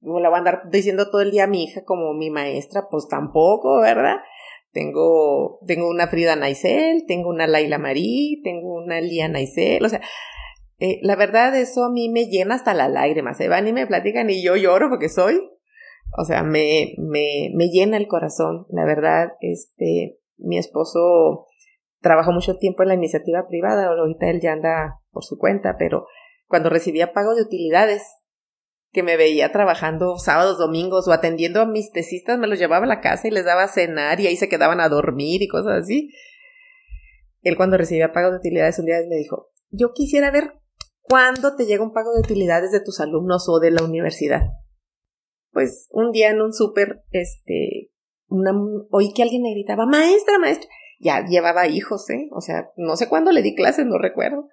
la voy a andar diciendo todo el día a mi hija como mi maestra, pues tampoco, ¿verdad? Tengo, tengo una Frida Naisel, tengo una Laila Marí, tengo una Lía Naisel, o sea, eh, la verdad eso a mí me llena hasta las lágrimas, se van y me platican y yo lloro porque soy o sea, me, me, me llena el corazón. La verdad, este, mi esposo trabajó mucho tiempo en la iniciativa privada, ahorita él ya anda por su cuenta, pero cuando recibía pago de utilidades, que me veía trabajando sábados, domingos o atendiendo a mis tesistas, me los llevaba a la casa y les daba a cenar y ahí se quedaban a dormir y cosas así. Él cuando recibía pago de utilidades un día me dijo, yo quisiera ver cuándo te llega un pago de utilidades de tus alumnos o de la universidad pues un día en un súper, este, oí que alguien me gritaba, maestra, maestra. Ya llevaba hijos, ¿eh? O sea, no sé cuándo le di clases, no recuerdo.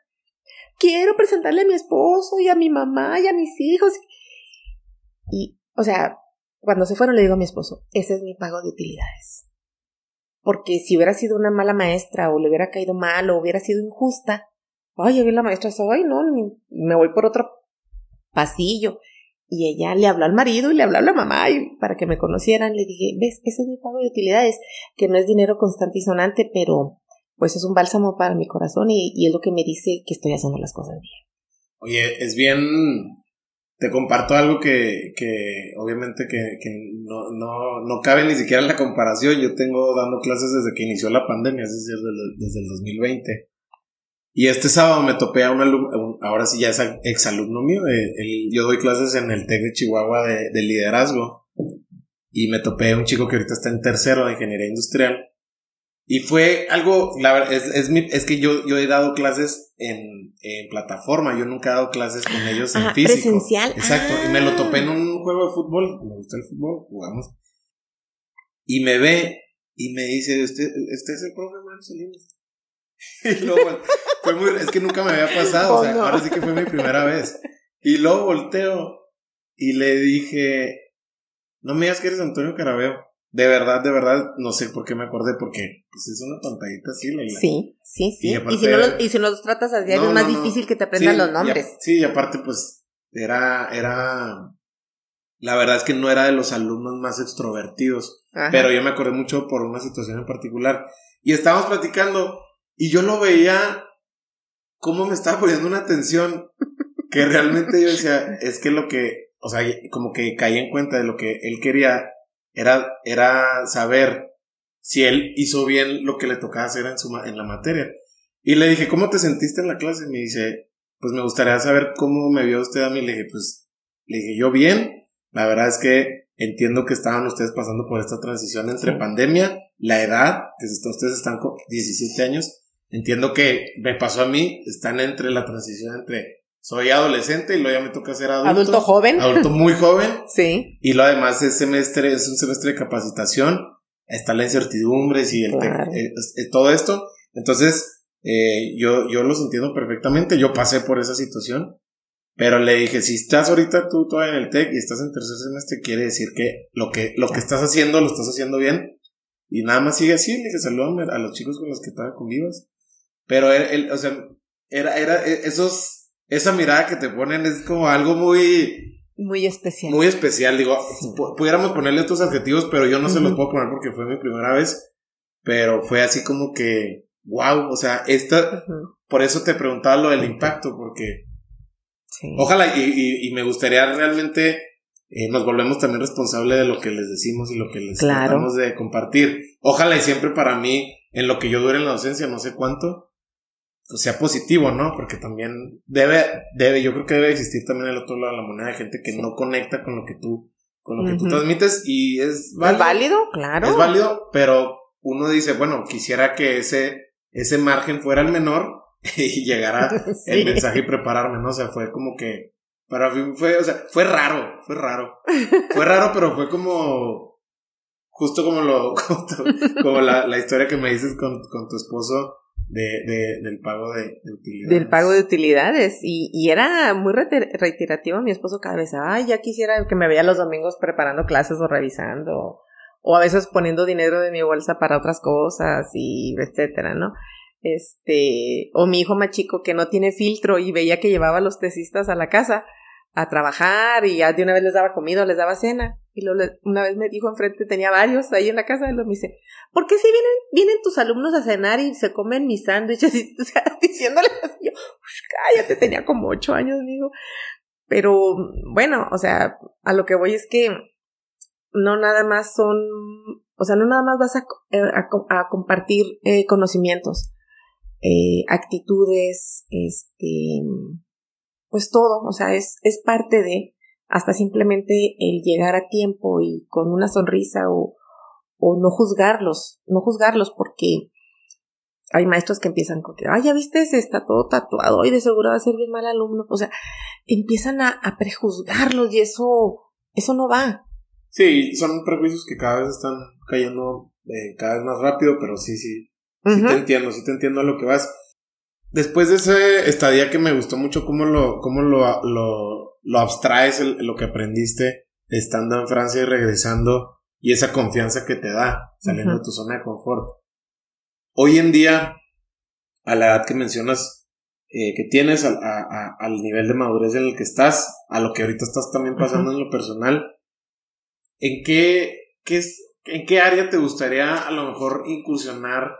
Quiero presentarle a mi esposo y a mi mamá y a mis hijos. Y, o sea, cuando se fueron le digo a mi esposo, ese es mi pago de utilidades. Porque si hubiera sido una mala maestra o le hubiera caído mal o hubiera sido injusta, ay, bien la maestra, ay, no, me voy por otro pasillo. Y ella le habló al marido y le habló a la mamá y para que me conocieran. Le dije, ves, ese es mi pago de utilidades, que no es dinero constante y sonante, pero pues es un bálsamo para mi corazón y, es lo que me dice que estoy haciendo las cosas bien. Oye, es bien te comparto algo que, que obviamente que, que no, no, no, cabe ni siquiera en la comparación. Yo tengo dando clases desde que inició la pandemia, es decir, desde, el 2020. Y este sábado me topé a un alumno, ahora sí ya es exalumno mío, eh, yo doy clases en el TEC de Chihuahua de, de liderazgo. Y me topé a un chico que ahorita está en tercero de ingeniería industrial. Y fue algo, la verdad, es, es, mi, es que yo, yo he dado clases en, en, plataforma, yo nunca he dado clases con ellos en físico. Presencial. Exacto, y me lo ah. topé en un juego de fútbol, me gusta el fútbol, jugamos. Y me ve y me dice, ¿usted, usted es el profe Mario Salinas? <laughs> y luego, fue muy, es que nunca me había pasado, o sea, ahora sí que fue mi primera vez. Y luego volteo y le dije, no me digas que eres Antonio Carabeo. De verdad, de verdad, no sé por qué me acordé, porque pues es una pantallita así, Leila. Sí, sí, sí. Y, si, no los, y si no los tratas a diario es más difícil que te aprendan los nombres. sí, y aparte, pues, era, era, la verdad es que no era de los alumnos más extrovertidos, pero yo me acordé mucho por una situación en particular. Y estábamos platicando, y yo lo veía cómo me estaba poniendo una atención que realmente yo decía, <laughs> es que lo que, o sea, como que caí en cuenta de lo que él quería era, era saber si él hizo bien lo que le tocaba hacer en, su, en la materia. Y le dije, ¿cómo te sentiste en la clase? Y me dice, pues me gustaría saber cómo me vio usted a mí. Le dije, pues, le dije, yo bien. La verdad es que entiendo que estaban ustedes pasando por esta transición entre pandemia, la edad, que ustedes están con 17 años. Entiendo que me pasó a mí, están entre la transición entre soy adolescente y luego ya me toca ser adulto. Adulto joven. Adulto muy joven. <laughs> sí. Y lo además es semestre, es un semestre de capacitación. Está la incertidumbre y el eh, eh, todo esto. Entonces, eh, yo, yo los entiendo perfectamente. Yo pasé por esa situación. Pero le dije, si estás ahorita tú todavía en el TEC y estás en tercer semestre, quiere decir que lo que, lo que estás haciendo, lo estás haciendo bien. Y nada más sigue así. Le dije, salúdame a los chicos con los que estaba convivas. Pero él, o sea, era, era, e, esos, esa mirada que te ponen es como algo muy... Muy especial. Muy especial, digo, pudiéramos ponerle estos adjetivos, pero yo no se los puedo poner porque fue mi primera vez, pero fue así como que, wow, o sea, esta, por eso te preguntaba lo del impacto, porque ojalá y, y, me gustaría realmente, eh, nos volvemos también responsables de lo que les decimos y lo que les tratamos de compartir. Ojalá y siempre para mí, en lo que yo dure en la docencia, no sé cuánto, sea positivo, ¿no? Porque también debe, debe, yo creo que debe existir también el otro lado de la moneda de gente que no conecta con lo que tú, con lo que tú transmites y es válido. ¿Es válido? Claro. Es válido, pero uno dice, bueno, quisiera que ese, ese margen fuera el menor <laughs> y llegara <laughs> el mensaje y prepararme, ¿no? O sea, fue como que, para mí fue, o sea, fue raro, fue raro. Fue raro, pero fue como, justo como lo, <laughs> como, la, la historia que me dices con, con tu esposo de, del pago de, utilidades. Del pago de utilidades. Y, y era muy reiterativo mi esposo cada vez, ay, ya quisiera que me veía los domingos preparando clases o revisando, o a veces poniendo dinero de mi bolsa para otras cosas y etcétera, ¿no? Este, o mi hijo más chico que no tiene filtro y veía que llevaba a los tesistas a la casa a trabajar y ya de una vez les daba comida, les daba cena. Y una vez me dijo enfrente, tenía varios ahí en la casa, y me dice, ¿por qué si vienen, vienen tus alumnos a cenar y se comen mis sándwiches? <laughs> O sea, <laughs> diciéndole así, yo, cállate, tenía como ocho años, digo. Pero bueno, o sea, a lo que voy es que no nada más son, o sea, no nada más vas a, eh, a, compartir eh, conocimientos, eh, actitudes, este, pues todo, o sea, es, es parte de, hasta simplemente el llegar a tiempo y con una sonrisa o, o no juzgarlos, no juzgarlos porque hay maestros que empiezan con que, ay, ya viste, está todo tatuado y de seguro va a ser bien mal alumno. O sea, empiezan a, prejuzgarlos y eso, eso no va. Sí, son prejuicios que cada vez están cayendo eh, cada vez más rápido, pero sí, sí. Sí te entiendo, sí te entiendo a lo que vas. Después de ese estadía que me gustó mucho cómo lo, cómo lo, lo, lo abstraes, lo que aprendiste estando en Francia y regresando, y esa confianza que te da saliendo de tu zona de confort. Hoy en día, a la edad que mencionas eh, que tienes, al nivel de madurez en el que estás, a lo que ahorita estás también pasando en lo personal, ¿en qué, qué es, ¿en qué área te gustaría a lo mejor incursionar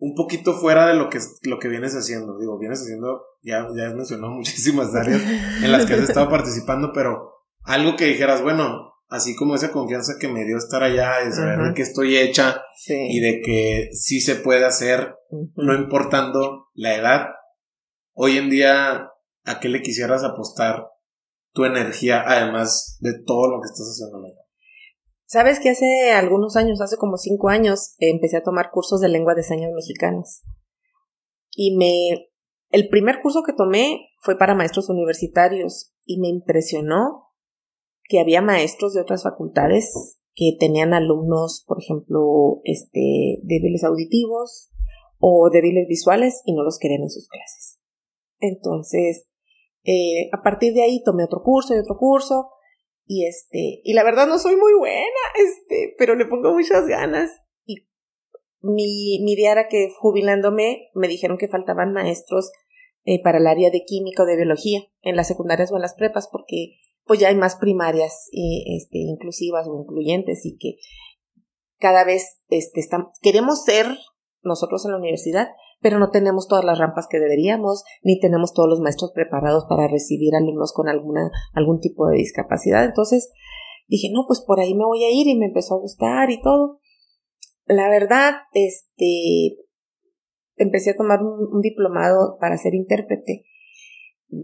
un poquito fuera de lo que, lo que vienes haciendo. Digo, vienes haciendo, ya, ya has mencionado <laughs> muchísimas áreas en las que has estado participando, pero algo que dijeras, bueno, así como esa confianza que me dio estar allá, de saber de que estoy hecha y de que sí se puede hacer, no importando la edad. Hoy en día, ¿a qué le quisieras apostar tu energía, además de todo lo que estás haciendo Sabes que hace algunos años, hace como cinco años, empecé a tomar cursos de lengua de señas mexicanas. Y me. El primer curso que tomé fue para maestros universitarios y me impresionó que había maestros de otras facultades que tenían alumnos, por ejemplo, este, débiles auditivos o débiles visuales y no los querían en sus clases. Entonces, eh, a partir de ahí tomé otro curso y otro curso y este, y la verdad no soy muy buena, este, pero le pongo muchas ganas. Y mi, mi idea era que jubilándome me dijeron que faltaban maestros eh, para el área de química o de biología en las secundarias o en las prepas porque pues ya hay más primarias eh, este, inclusivas o incluyentes y que cada vez este, están, queremos ser nosotros en la universidad, pero no tenemos todas las rampas que deberíamos, ni tenemos todos los maestros preparados para recibir alumnos con alguna, algún tipo de discapacidad. Entonces dije, no, pues por ahí me voy a ir y me empezó a gustar y todo. La verdad, este, empecé a tomar un, diplomado para ser intérprete.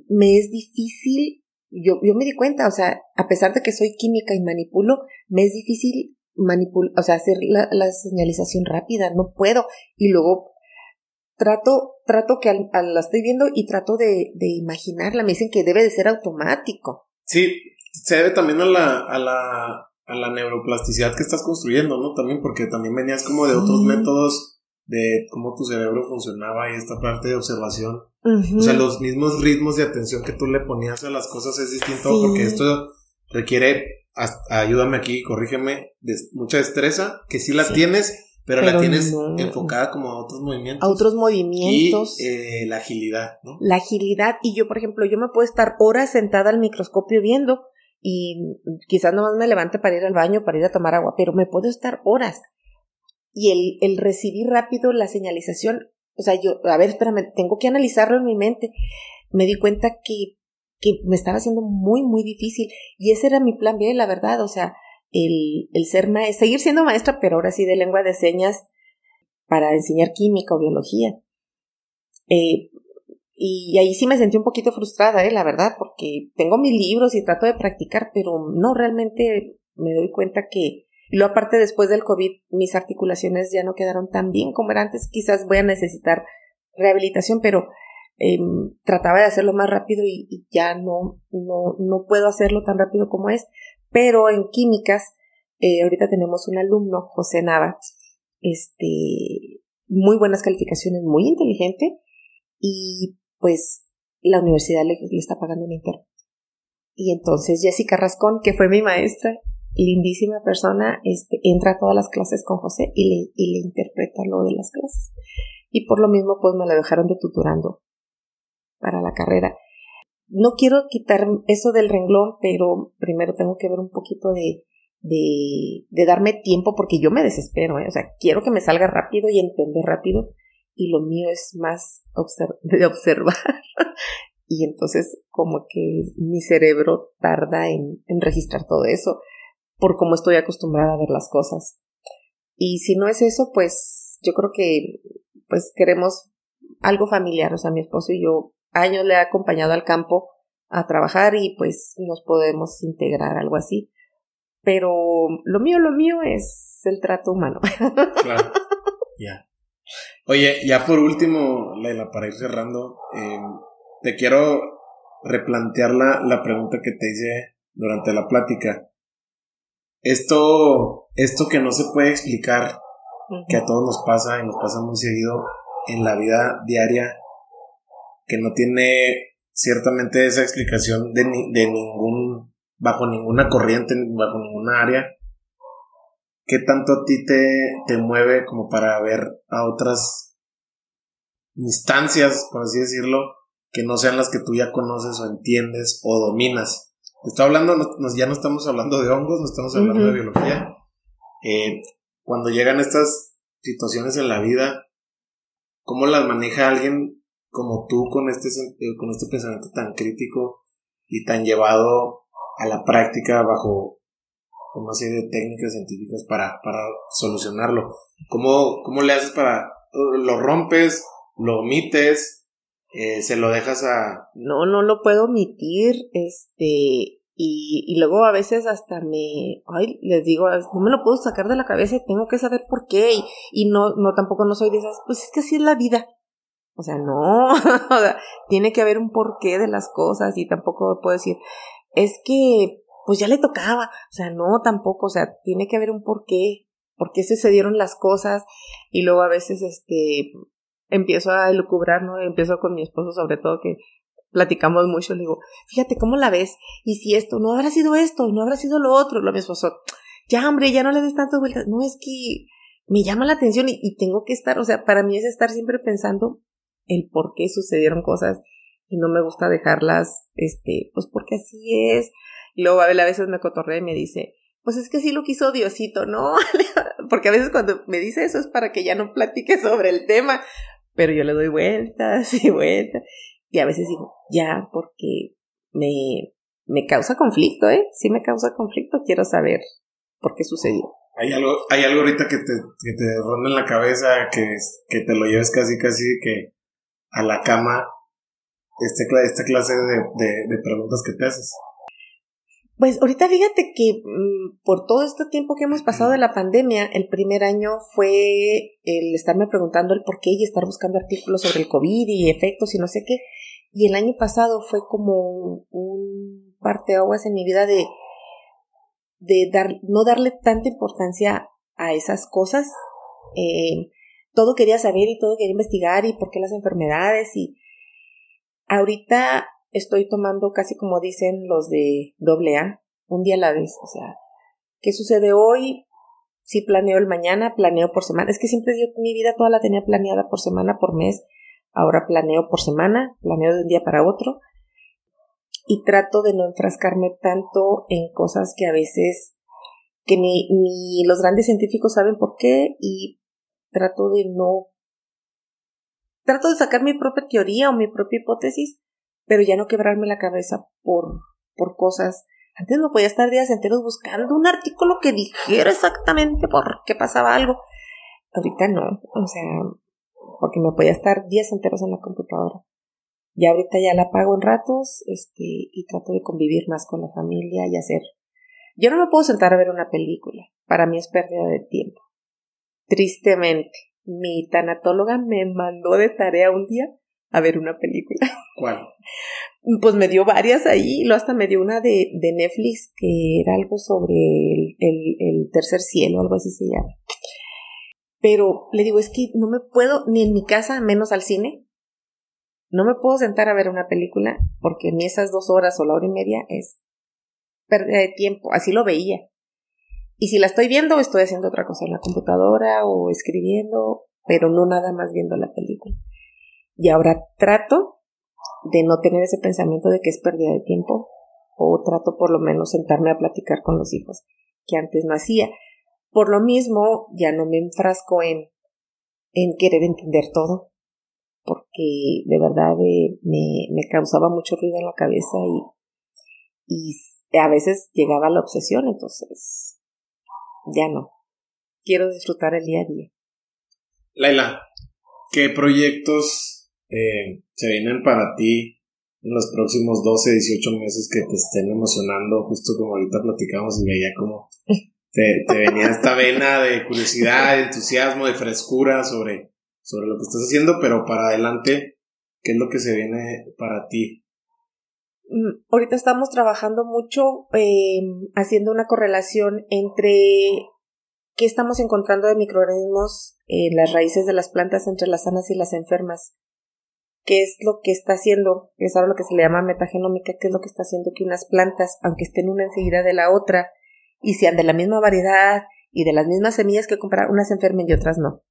Me es difícil, yo, yo me di cuenta, o sea, a pesar de que soy química y manipulo, me es difícil manipular, o sea, hacer la, la, señalización rápida, no puedo. Y luego trato, trato que al, la estoy viendo y trato de, de, imaginarla. Me dicen que debe de ser automático. Sí, se debe también a la, a la, a la neuroplasticidad que estás construyendo, ¿no? También porque también venías como de otros métodos de cómo tu cerebro funcionaba y esta parte de observación. O sea, los mismos ritmos de atención que tú le ponías a las cosas es distinto porque esto requiere, ayúdame aquí, corrígeme, de mucha destreza, que sí la tienes, pero, la tienes enfocada como a otros movimientos. A otros movimientos. Y eh, la agilidad, ¿no? La agilidad. Y yo, por ejemplo, yo me puedo estar horas sentada al microscopio viendo y quizás nomás me levante para ir al baño, para ir a tomar agua, pero me puedo estar horas. Y el, el recibir rápido la señalización, o sea, yo, a ver, espérame, tengo que analizarlo en mi mente. Me di cuenta que, que me estaba haciendo muy, muy difícil. Y ese era mi plan B, la verdad. O sea, el, el ser maestra, seguir siendo maestra, pero ahora sí de lengua de señas para enseñar química o biología. Eh, y ahí sí me sentí un poquito frustrada, eh, la verdad, porque tengo mis libros y trato de practicar, pero no realmente me doy cuenta que, lo aparte después del COVID, mis articulaciones ya no quedaron tan bien como eran antes, quizás voy a necesitar rehabilitación, pero em, trataba de hacerlo más rápido y, y, ya no, no, no puedo hacerlo tan rápido como es. Pero en químicas, eh, ahorita tenemos un alumno, José Nava, este, muy buenas calificaciones, muy inteligente, y pues la universidad le, está pagando un intérprete. Y entonces Jessica Rascón, que fue mi maestra, lindísima persona, este, entra a todas las clases con José y le, y le interpreta lo de las clases. Y por lo mismo, pues me la dejaron de tutorando para la carrera no quiero quitar eso del renglón, pero primero tengo que ver un poquito de, de, de darme tiempo porque yo me desespero, ¿eh? o sea, quiero que me salga rápido y entender rápido y lo mío es más <laughs> de observar <laughs> y entonces como que mi cerebro tarda en, en registrar todo eso por cómo estoy acostumbrada a ver las cosas. Y si no es eso, pues yo creo que pues queremos algo familiar, o sea, mi esposo y yo años le he acompañado al campo a trabajar y pues nos podemos integrar, algo así. Pero lo mío, lo mío es el trato humano. <laughs> Claro. Ya. Oye, ya por último, Leila, para ir cerrando, em, te quiero replantear la, la pregunta que te hice durante la plática. Esto, esto que no se puede explicar, que a todos nos pasa y nos pasa muy seguido en la vida diaria, que no tiene ciertamente esa explicación de, de ningún, bajo ninguna corriente, bajo ninguna área. ¿Qué tanto a ti te, te mueve como para ver a otras instancias, por así decirlo, que no sean las que tú ya conoces o entiendes o dominas? Estoy hablando, ya no estamos hablando de hongos, no estamos hablando de biología. Eh, cuando llegan estas situaciones en la vida, ¿cómo las maneja alguien como tú con este, eh, con este pensamiento tan crítico y tan llevado a la práctica bajo una serie de técnicas científicas para, para solucionarlo? ¿Cómo, ¿Cómo le haces para... lo rompes, lo omites, eh, se lo dejas a... No, no lo puedo omitir, este, y, y, luego a veces hasta me, ay, les digo, no me lo puedo sacar de la cabeza y tengo que saber por qué. Y, y no, no, tampoco no soy de esas, pues es que así es la vida. O sea, no, <laughs> o sea, tiene que haber un porqué de las cosas y tampoco puedo decir, es que, pues ya le tocaba. O sea, no, tampoco, o sea, tiene que haber un porqué, por qué sucedieron las cosas. Y luego a veces, este, empiezo a elucubrar, ¿no? Empiezo con mi esposo sobre todo que platicamos mucho, le digo, fíjate cómo la ves, y si esto no habrá sido esto, no habrá sido lo otro, lo mi esposo, ya hombre, ya no le des tantas vueltas, no es que me llama la atención y, tengo que estar, o sea, para mí es estar siempre pensando el por qué sucedieron cosas y no me gusta dejarlas, este, pues porque así es. Luego a veces me cotorrea y me dice, pues es que sí lo quiso Diosito, ¿no? <laughs> porque a veces cuando me dice eso es para que ya no platique sobre el tema, pero yo le doy vueltas y vueltas. Y a veces digo, ya, porque me, me causa conflicto, ¿eh? Sí me causa conflicto, quiero saber por qué sucedió. Hay algo, hay algo ahorita que te, que te ronda en la cabeza, que, que te lo lleves casi, casi que a la cama, este, esta clase de, de, preguntas que te haces. Pues ahorita fíjate que mm, por todo este tiempo que hemos pasado de la pandemia, el primer año fue el estarme preguntando el por qué y estar buscando artículos sobre el COVID y efectos y no sé qué. Y el año pasado fue como un parteaguas en mi vida de, de dar, no darle tanta importancia a esas cosas. Eh, todo quería saber y todo quería investigar y por qué las enfermedades y ahorita estoy tomando casi como dicen los de doble A, un día a la vez. O sea, ¿qué sucede hoy? Si planeo el mañana, planeo por semana. Es que siempre yo mi vida toda la tenía planeada por semana, por mes. Ahora planeo por semana, planeo de un día para otro. Y trato de no enfrascarme tanto en cosas que a veces que ni, ni los grandes científicos saben por qué y trato de no trato de sacar mi propia teoría o mi propia hipótesis pero ya no quebrarme la cabeza por, por cosas. Antes no podía estar días enteros buscando un artículo que dijera exactamente por qué pasaba algo. Ahorita no, o sea, porque me podía estar días enteros en la computadora. Ya ahorita ya la apago en ratos, este, y trato de convivir más con la familia y hacer. Yo no me puedo sentar a ver una película. Para mí es pérdida de tiempo. Tristemente, mi tanatóloga me mandó de tarea un día a ver una película. <laughs> ¿Cuál? Pues me dio varias ahí, lo hasta me dio una de, de Netflix que era algo sobre el, el, tercer cielo, algo así se llama. Pero le digo, es que no me puedo, ni en mi casa, menos al cine, no me puedo sentar a ver una película porque ni esas dos horas o la hora y media es pérdida de tiempo, así lo veía. Y si la estoy viendo, estoy haciendo otra cosa en la computadora o escribiendo, pero no nada más viendo la película. Y ahora trato de no tener ese pensamiento de que es pérdida de tiempo o trato por lo menos sentarme a platicar con los hijos que antes no hacía. Por lo mismo, ya no me enfrasco en, en querer entender todo, porque de verdad eh, me, me, causaba mucho ruido en la cabeza y, y a veces llegaba la obsesión, entonces ya no. Quiero disfrutar el día a día. Laila, ¿qué proyectos eh, se vienen para ti en los próximos 12, 18 meses que te estén emocionando, justo como ahorita platicamos y veía como te, venía esta vena de curiosidad, de entusiasmo, de frescura sobre, sobre lo que estás haciendo, pero para adelante, ¿qué es lo que se viene para ti? Mm, ahorita estamos trabajando mucho eh, haciendo una correlación entre qué estamos encontrando de microorganismos en las raíces de las plantas entre las sanas y las enfermas. Qué es lo que está haciendo, es ahora lo que se le llama metagenómica, qué es lo que está haciendo que unas plantas, aunque estén una enseguida de la otra, y sean de la misma variedad y de las mismas semillas que comprar, unas enfermen y otras no.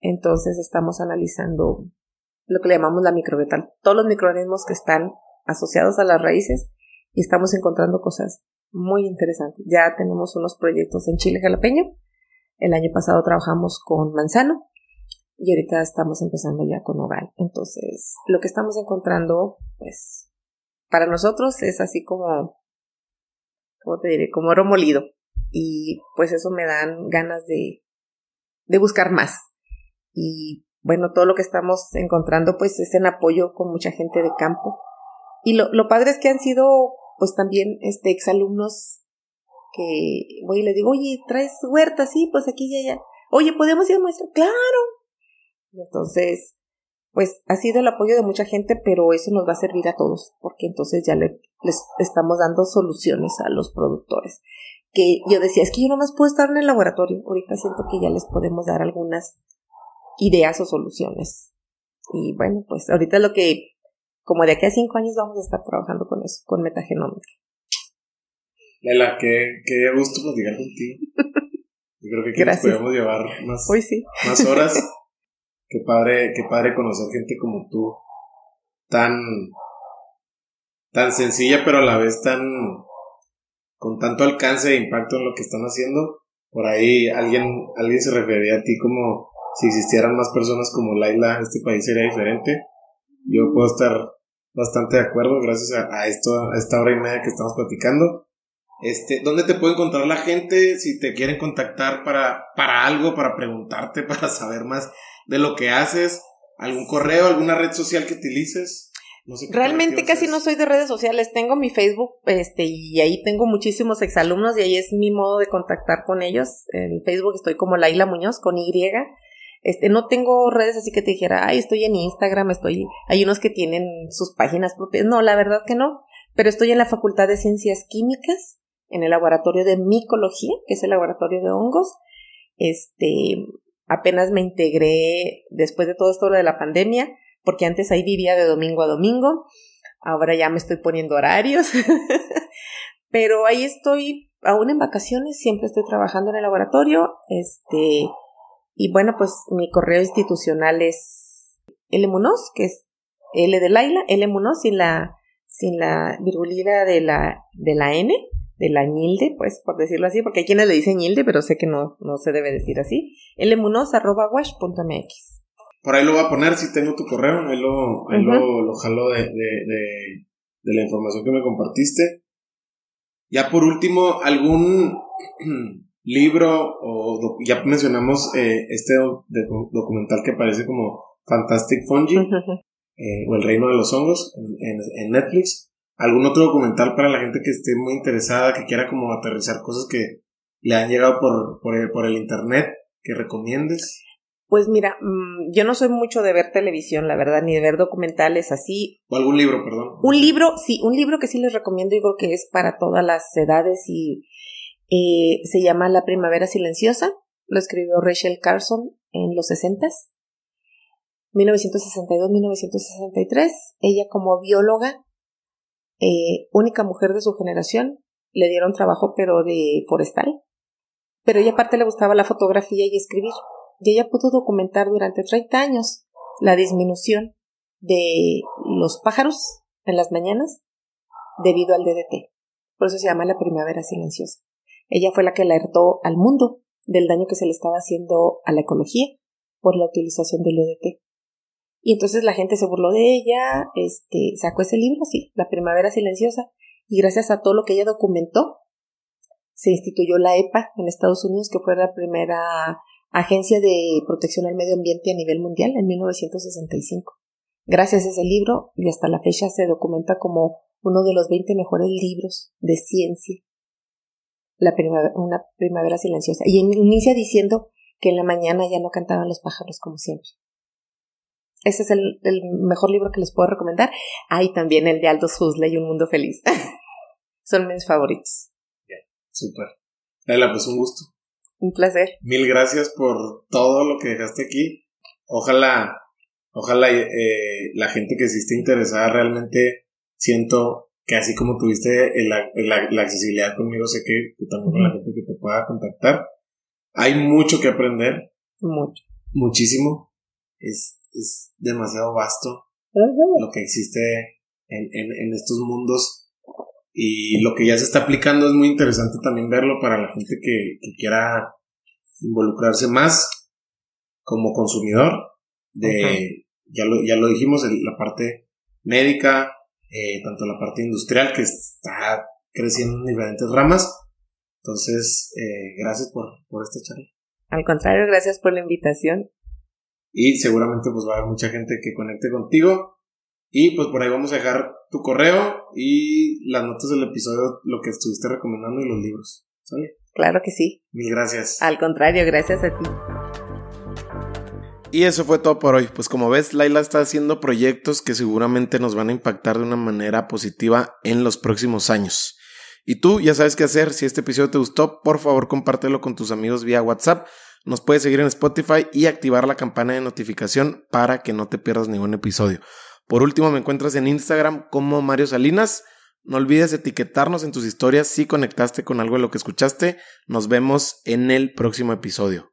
Entonces estamos analizando lo que le llamamos la microbiota, todos los microorganismos que están asociados a las raíces y estamos encontrando cosas muy interesantes. Ya tenemos unos proyectos en Chile jalapeño. El año pasado trabajamos con manzano y ahorita estamos empezando ya con Oval. Entonces, lo que estamos encontrando, pues, para nosotros es así como, ¿cómo te diré? Como oro molido. Y pues eso me dan ganas de, de buscar más. Y bueno, todo lo que estamos encontrando pues es en apoyo con mucha gente de campo. Y lo, lo padre es que han sido pues también este exalumnos que voy y le digo, oye, ¿traes huerta? Sí, pues aquí y allá. Oye, ¿podemos ir a maestro? Claro. Entonces, pues ha sido el apoyo de mucha gente, pero eso nos va a servir a todos, porque entonces ya le, les estamos dando soluciones a los productores. Que yo decía, es que yo no más puedo estar en el laboratorio. Ahorita siento que ya les podemos dar algunas ideas o soluciones. Y bueno, pues ahorita lo que, como de aquí a cinco años vamos a estar trabajando con eso, con metagenómica. Lela, qué, qué gusto platicar contigo. <laughs> Yo creo que aquí podemos llevar más, más horas. <laughs> qué padre, qué padre conocer gente como tú, tan, tan sencilla, pero a la vez tan, con tanto alcance e impacto en lo que están haciendo. Por ahí alguien, alguien se refería a ti como si existieran más personas como Laila, este país sería diferente. Yo puedo estar bastante de acuerdo gracias a, esto, a esta hora y media que estamos platicando. Este, ¿dónde te puede encontrar la gente si te quieren contactar para, para algo, para preguntarte, <laughs> para saber más de lo que haces? ¿Algún correo, alguna red social que utilices? No sé Realmente casi no soy de redes sociales, tengo mi Facebook, este, y ahí tengo muchísimos exalumnos y ahí es mi modo de contactar con ellos. En Facebook estoy como Laila Muñoz con Y. Este, no tengo redes así que te dijera, ay, estoy en Instagram, estoy, hay unos que tienen sus páginas propias. No, la verdad que no. Pero estoy en la Facultad de Ciencias Químicas, en el laboratorio de micología, que es el laboratorio de hongos. Este, apenas me integré después de todo esto de la pandemia, porque antes ahí vivía de domingo a domingo. Ahora ya me estoy poniendo horarios. <laughs> Pero ahí estoy, aún en vacaciones, siempre estoy trabajando en el laboratorio. Este, y bueno, pues mi correo institucional es L Munoz, que es L de Laila, L Munoz sin la, sin la virgulina de la, de la N, de la ñilde, pues por decirlo así, porque hay quienes le dicen ñilde, pero sé que no, no se debe decir así. Lmunoz arroba. Por ahí lo voy a poner si tengo tu correo, ahí lo, ahí lo, lo, jalo de, de, de, de la información que me compartiste. Ya por último, algún <clears throat> libro, o ya mencionamos eh, este documental que aparece como Fantastic Fungi, eh, o El Reino de los Hongos, en, Netflix. ¿Algún otro documental para la gente que esté muy interesada, que quiera como aterrizar cosas que le han llegado por, por, el, por el internet, que recomiendes? Pues mira, mm, yo no soy mucho de ver televisión, la verdad, ni de ver documentales así. O algún libro, perdón. Un libro, sí, un libro que sí les recomiendo y creo que es para todas las edades y eh, se llama La Primavera Silenciosa. Lo escribió Rachel Carson en los 60 1962-1963. Ella como bióloga, eh, única mujer de su generación, le dieron trabajo pero de forestal. Pero ella aparte le gustaba la fotografía y escribir. Y ella pudo documentar durante 30 años la disminución de los pájaros en las mañanas debido al DDT. Por eso se llama la primavera silenciosa. Ella fue la que alertó al mundo del daño que se le estaba haciendo a la ecología por la utilización del EDT. Y entonces la gente se burló de ella, este, sacó ese libro, sí, La Primavera Silenciosa, y gracias a todo lo que ella documentó, se instituyó la EPA en Estados Unidos, que fue la primera agencia de protección al medio ambiente a nivel mundial en 1965. Gracias a ese libro, y hasta la fecha se documenta como uno de los 20 mejores libros de ciencia la primavera, una primavera silenciosa. Y inicia diciendo que en la mañana ya no cantaban los pájaros como siempre. Ese es el, mejor libro que les puedo recomendar. Hay también el de Aldous Huxley, Un Mundo Feliz. <laughs> Son mis favoritos. Bien, súper. Laila, pues un gusto. Un placer. Mil gracias por todo lo que dejaste aquí. Ojalá, ojalá eh, la gente que sí esté interesada realmente siento que así como tuviste la, accesibilidad conmigo, sé que tú también con la gente que te pueda contactar. Hay mucho que aprender. Mucho. Muchísimo. Es, es demasiado vasto lo que existe en, en, estos mundos. Y lo que ya se está aplicando es muy interesante también verlo para la gente que, que quiera involucrarse más. como consumidor de, ya, lo, ya lo dijimos, la parte médica, eh, tanto la parte industrial que está creciendo en diferentes ramas. Entonces, eh, gracias por, por esta charla. Al contrario, gracias por la invitación. Y seguramente pues va a haber mucha gente que conecte contigo. Y pues por ahí vamos a dejar tu correo y las notas del episodio, lo que estuviste recomendando y los libros. ¿Sale? Claro que sí. Mil gracias. Al contrario, gracias a ti. Y eso fue todo por hoy. Pues como ves, Laila está haciendo proyectos que seguramente nos van a impactar de una manera positiva en los próximos años. Y tú ya sabes qué hacer. Si este episodio te gustó, por favor compártelo con tus amigos vía WhatsApp. Nos puedes seguir en Spotify y activar la campana de notificación para que no te pierdas ningún episodio. Por último, me encuentras en Instagram como Mario Salinas. No olvides etiquetarnos en tus historias si conectaste con algo de lo que escuchaste. Nos vemos en el próximo episodio.